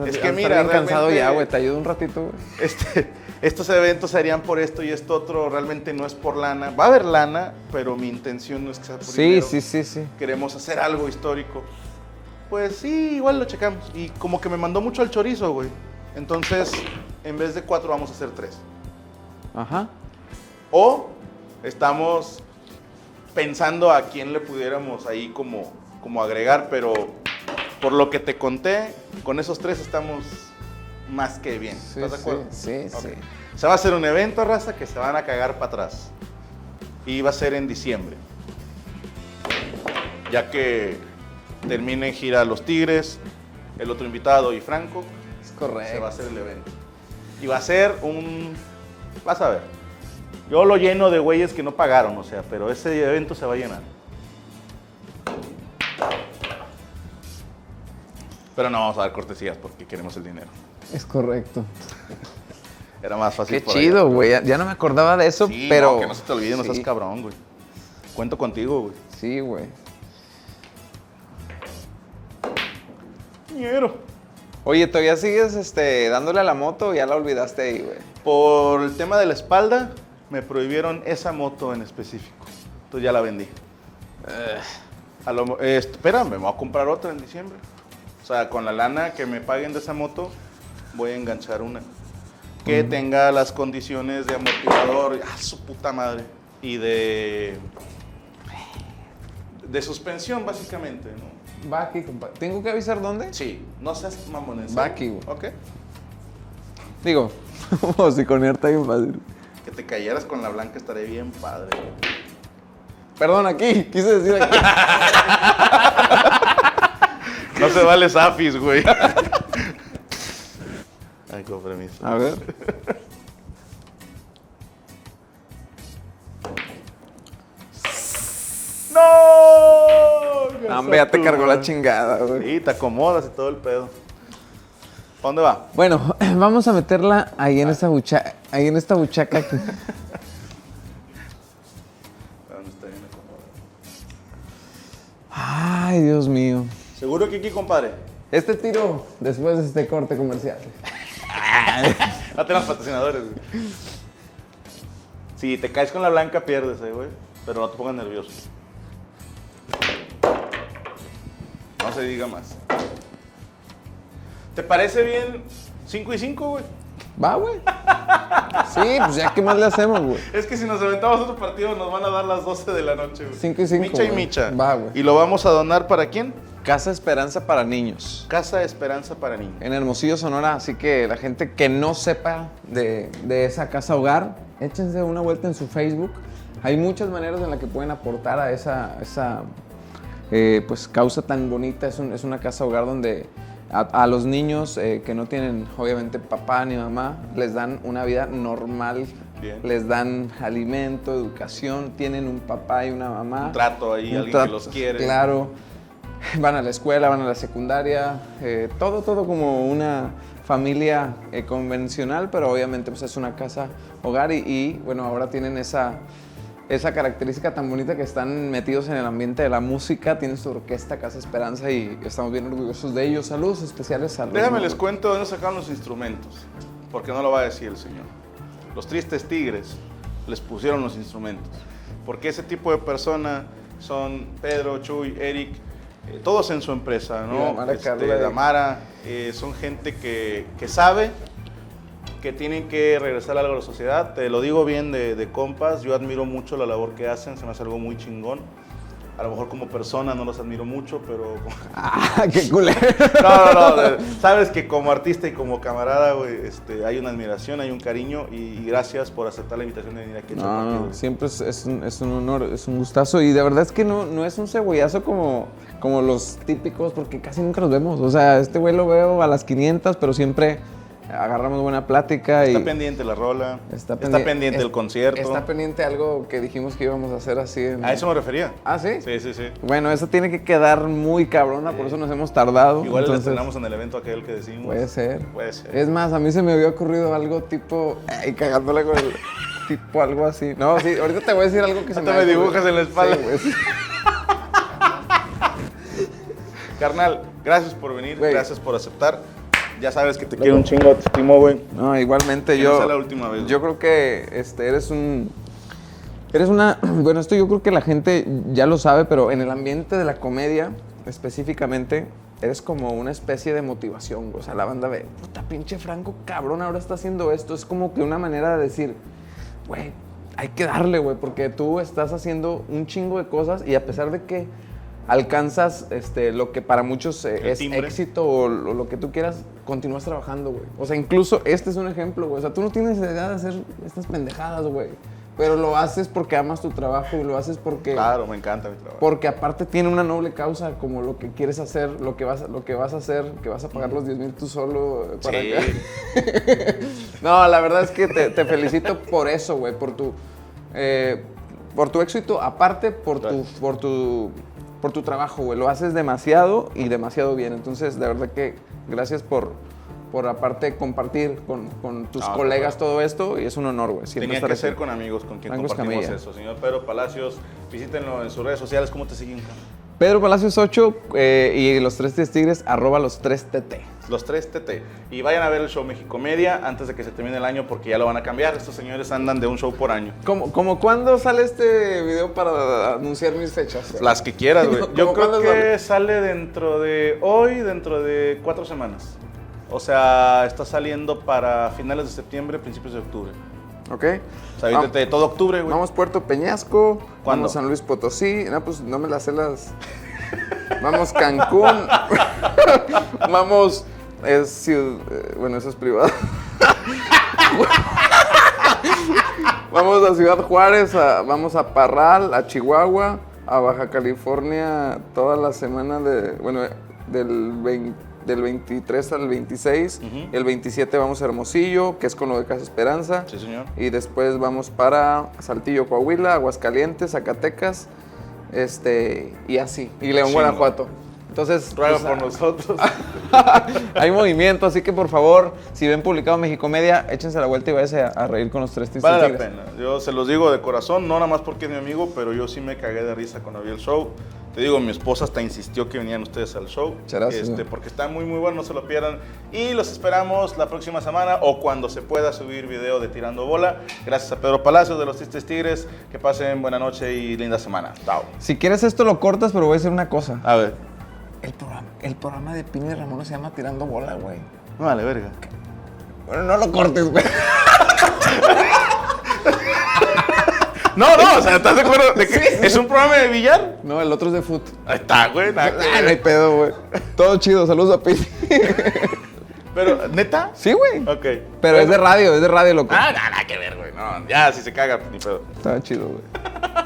Es que mira, bien cansado ya, güey. Te ayudo un ratito, güey. este, estos eventos se harían por esto y esto otro. Realmente no es por lana. Va a haber lana, pero mi intención no es que sea por Sí, dinero. sí, sí, sí. Queremos hacer algo histórico. Pues sí, igual lo checamos. Y como que me mandó mucho al chorizo, güey. Entonces, en vez de cuatro, vamos a hacer tres. Ajá. O estamos pensando a quién le pudiéramos ahí como, como agregar, pero por lo que te conté, con esos tres estamos más que bien. Sí, ¿Estás de acuerdo? sí, sí, sí. Se va a hacer un evento, raza, que se van a cagar para atrás. Y va a ser en diciembre. Ya que terminen gira Los Tigres, el otro invitado y Franco, Es se correcto. va a hacer el evento. Y va a ser un... Vas a ver. Yo lo lleno de güeyes que no pagaron, o sea, pero ese evento se va a llenar. Pero no vamos a dar cortesías porque queremos el dinero. Es correcto. Era más fácil Qué por chido, güey. Ya, no me acordaba de eso, Sí, pero. no, que no se te olvide, no seas cabrón, güey. Cuento contigo, güey. Sí, güey. Ñero. Oye, ¿todavía sigues este, dándole a la moto o ya la olvidaste ahí, güey? Por el tema de la espalda, me prohibieron esa moto en específico. Entonces ya la vendí. A lo eh, espérame, me voy a comprar otra en diciembre. O sea, con la lana que me paguen de esa moto, voy a enganchar una. Que tenga las condiciones de amortiguador, ¡ah, su puta madre! Y de. de suspensión, básicamente, ¿no? Va aquí, compadre. ¿Tengo que avisar dónde? Sí, no seas mamón. ¿en Va aquí, güey. Ok. Digo, o si con está bien fácil. Que te cayeras con la blanca estaría bien padre. Perdón, aquí. Quise decir aquí. Se vale Zafis, güey. Ay, con permiso. A ver. ¡No! Hombre, ya te cargó la chingada, güey. Sí, te acomodas y todo el pedo. ¿Pa' dónde va? Bueno, vamos a meterla ahí en esta buchaca. Ahí en esta buchaca. aquí. Ay, Dios mío. ¿Seguro que aquí, compadre? Este tiro después de este corte comercial. Date los patrocinadores, güey. Si te caes con la blanca, pierdes, eh, güey. Pero no te pongas nervioso. No se diga más. ¿Te parece bien 5 y 5, güey? Va, güey. Sí, pues ya, ¿qué más le hacemos, güey? Es que si nos aventamos otro partido nos van a dar las 12 de la noche, güey. Cinco y cinco, Micha y. Micha. Va, güey. ¿Y lo vamos a donar para quién? Casa Esperanza para niños. Casa Esperanza para Niños. En Hermosillo, Sonora. Así que la gente que no sepa de, de esa casa hogar, échense una vuelta en su Facebook. Hay muchas maneras en las que pueden aportar a esa, esa eh, pues, causa tan bonita. Es, un- es una casa hogar donde a, a los niños eh, que no tienen, obviamente, papá ni mamá, les dan una vida normal. Bien. Les dan alimento, educación, tienen un papá y una mamá. Un trato ahí, Un alguien trato, que los quiere. Claro. Van a la escuela, van a la secundaria, eh, todo, todo como una familia eh, convencional, pero obviamente pues es una casa hogar y, y, bueno, ahora tienen esa, esa característica tan bonita que están metidos en el ambiente de la música, tienen su orquesta Casa Esperanza y estamos bien orgullosos de ellos. Saludos especiales a los Déjame les cuento de dónde sacaron los instrumentos, porque no lo va a decir el señor. Los tristes tigres les pusieron los instrumentos, porque ese tipo de persona son Pedro, Chuy, Eric, eh, todos en su empresa, ¿no? Damara Este, Damara, eh, son gente que, que sabe que tienen que regresar algo a la sociedad. Te lo digo bien de, de compas, yo admiro mucho la labor que hacen, se me hace algo muy chingón. A lo mejor como persona no los admiro mucho, pero ¡Ah, qué culero! no, no, no. Sabes que como artista y como camarada, güey, este, hay una admiración, hay un cariño y, gracias por aceptar la invitación de venir aquí a No, Chapatío. no, siempre es, es un, es un honor, es un gustazo. Y de verdad es que no, no es un cebollazo como, como los típicos, porque casi nunca los vemos. O sea, este güey lo veo a las 500, pero siempre agarramos buena plática. Está y pendiente la rola, está, está, pendi- pendiente es- el concierto. Está pendiente algo que dijimos que íbamos a hacer así. en- A eso me refería. ¿Ah, sí? Sí, sí, sí. Bueno, eso tiene que quedar muy cabrona, por eso nos hemos tardado. Igual lo entonces, estrenamos en el evento aquel que decimos. Puede ser. Puede ser. Es más, a mí se me había ocurrido algo tipo. Ay, cagándola con el. tipo algo así. No, sí, ahorita te voy a decir algo que se Ahorita me me dibujas en la espalda. Sí. Carnal, gracias por venir, gracias por aceptar. Ya sabes que te quiero un chingo, te estimo, güey. No, igualmente Que yo. no sea la última vez. Yo creo que este, eres un. Eres una. Bueno, esto yo creo que la gente ya lo sabe, pero en el ambiente de la comedia, específicamente, eres como una especie de motivación. güey. O sea, la banda ve, puta pinche Franco, cabrón, ahora está haciendo esto. Es como que una manera de decir, güey, hay que darle, güey, porque tú estás haciendo un chingo de cosas y a pesar de que alcanzas este, lo que para muchos eh, es timbre. éxito o lo, lo que tú quieras, continúas trabajando, güey. O sea, incluso este es un ejemplo, güey. O sea, tú no tienes idea de hacer estas pendejadas, güey. Pero lo haces porque amas tu trabajo y lo haces porque... Claro, me encanta mi trabajo. Porque aparte tiene una noble causa, como lo que quieres hacer, lo que vas, lo que vas a hacer, que vas a pagar los 10 mil tú solo. Para Sí. no, la verdad es que te, te felicito por eso, güey, por tu, eh, por tu éxito, aparte por tu, por tu, por tu trabajo, güey. Lo haces demasiado y demasiado bien. Entonces, de verdad que gracias por, por aparte compartir con, con tus colegas claro. todo esto y es un honor, güey. Tenía estar que aquí. ser con amigos con quien compartimos Camilla. eso. Señor Pedro Palacios, visítenlo en sus redes sociales. ¿Cómo te siguen? Pedro Palacios 8 eh, y los tres tigres, arroba los tres TT. Los tres TT. Y vayan a ver el show México Media antes de que se termine el año porque ya lo van a cambiar. Estos señores andan de un show por año. ¿Cómo, como cuándo sale este video para anunciar mis fechas? Las que quieras, güey. ¿Cómo Yo creo que sale? sale dentro de hoy, dentro de cuatro semanas. O sea, está saliendo para finales de septiembre, principios de octubre. ¿Ok? O sea, aviéntate todo octubre, güey. Vamos Puerto Peñasco, ¿Cuándo? vamos San Luis Potosí, no, pues no me las sé las... Vamos Cancún, vamos... Es eh, Bueno, eso es privado. vamos a Ciudad Juárez, a- vamos a Parral, a Chihuahua, a Baja California toda la semana de... Bueno, del 20 del 23 al 26. Ujú. El 27 vamos a Hermosillo, que es con lo de Casa Esperanza. Sí, señor. Y después vamos para Saltillo, Coahuila, Aguascalientes, Zacatecas, este, y así. Y León, Chingo. Guanajuato. Entonces, Ruega pues, por nosotros. hay movimiento, así que por favor, si ven publicado México Media, échense la vuelta y váyanse a, a reír con los tres tristes Vale la pena. Yo se los digo de corazón, no nada más porque es mi amigo, pero yo sí me cagué de risa cuando vi el show. Te digo, mi esposa hasta insistió que vinieran ustedes al show. Muchas gracias. Este, porque está muy, muy bueno, no se lo pierdan. Y los esperamos la próxima semana o cuando se pueda subir video de Tirando Bola. Gracias a Pedro Palacios de los Tristes Tigres. Que pasen buena noche y linda semana. Chao. Si quieres esto lo cortas, pero voy a decir una cosa. A ver. El programa, el programa de Pini Ramón se llama Tirando Bola, güey. No vale, verga. Bueno, no lo cortes, güey. No, no, o sea, ¿estás de acuerdo? de que es un programa de billar? No, el otro es de foot. Ahí está, güey. nada que Ah, no hay pedo, güey. Todo chido, saludos a Pini. Pero, ¿neta? sí, güey. Ok. Pero es de radio, es de radio, loco. Ah, nada, nada que ver, güey. No, ya, si se caga, ni pedo. Estaba chido, güey.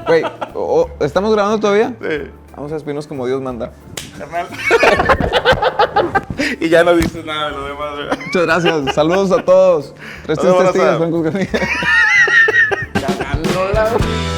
Güey, o- o- ¿estamos grabando todavía? Sí. Vamos a despedirnos como Dios manda. carnal. y ya no dices nada de lo demás, ¿verdad? Muchas gracias. Saludos a todos. Tres Saludos, tristes tigres, raza. Franco Escamilla. love.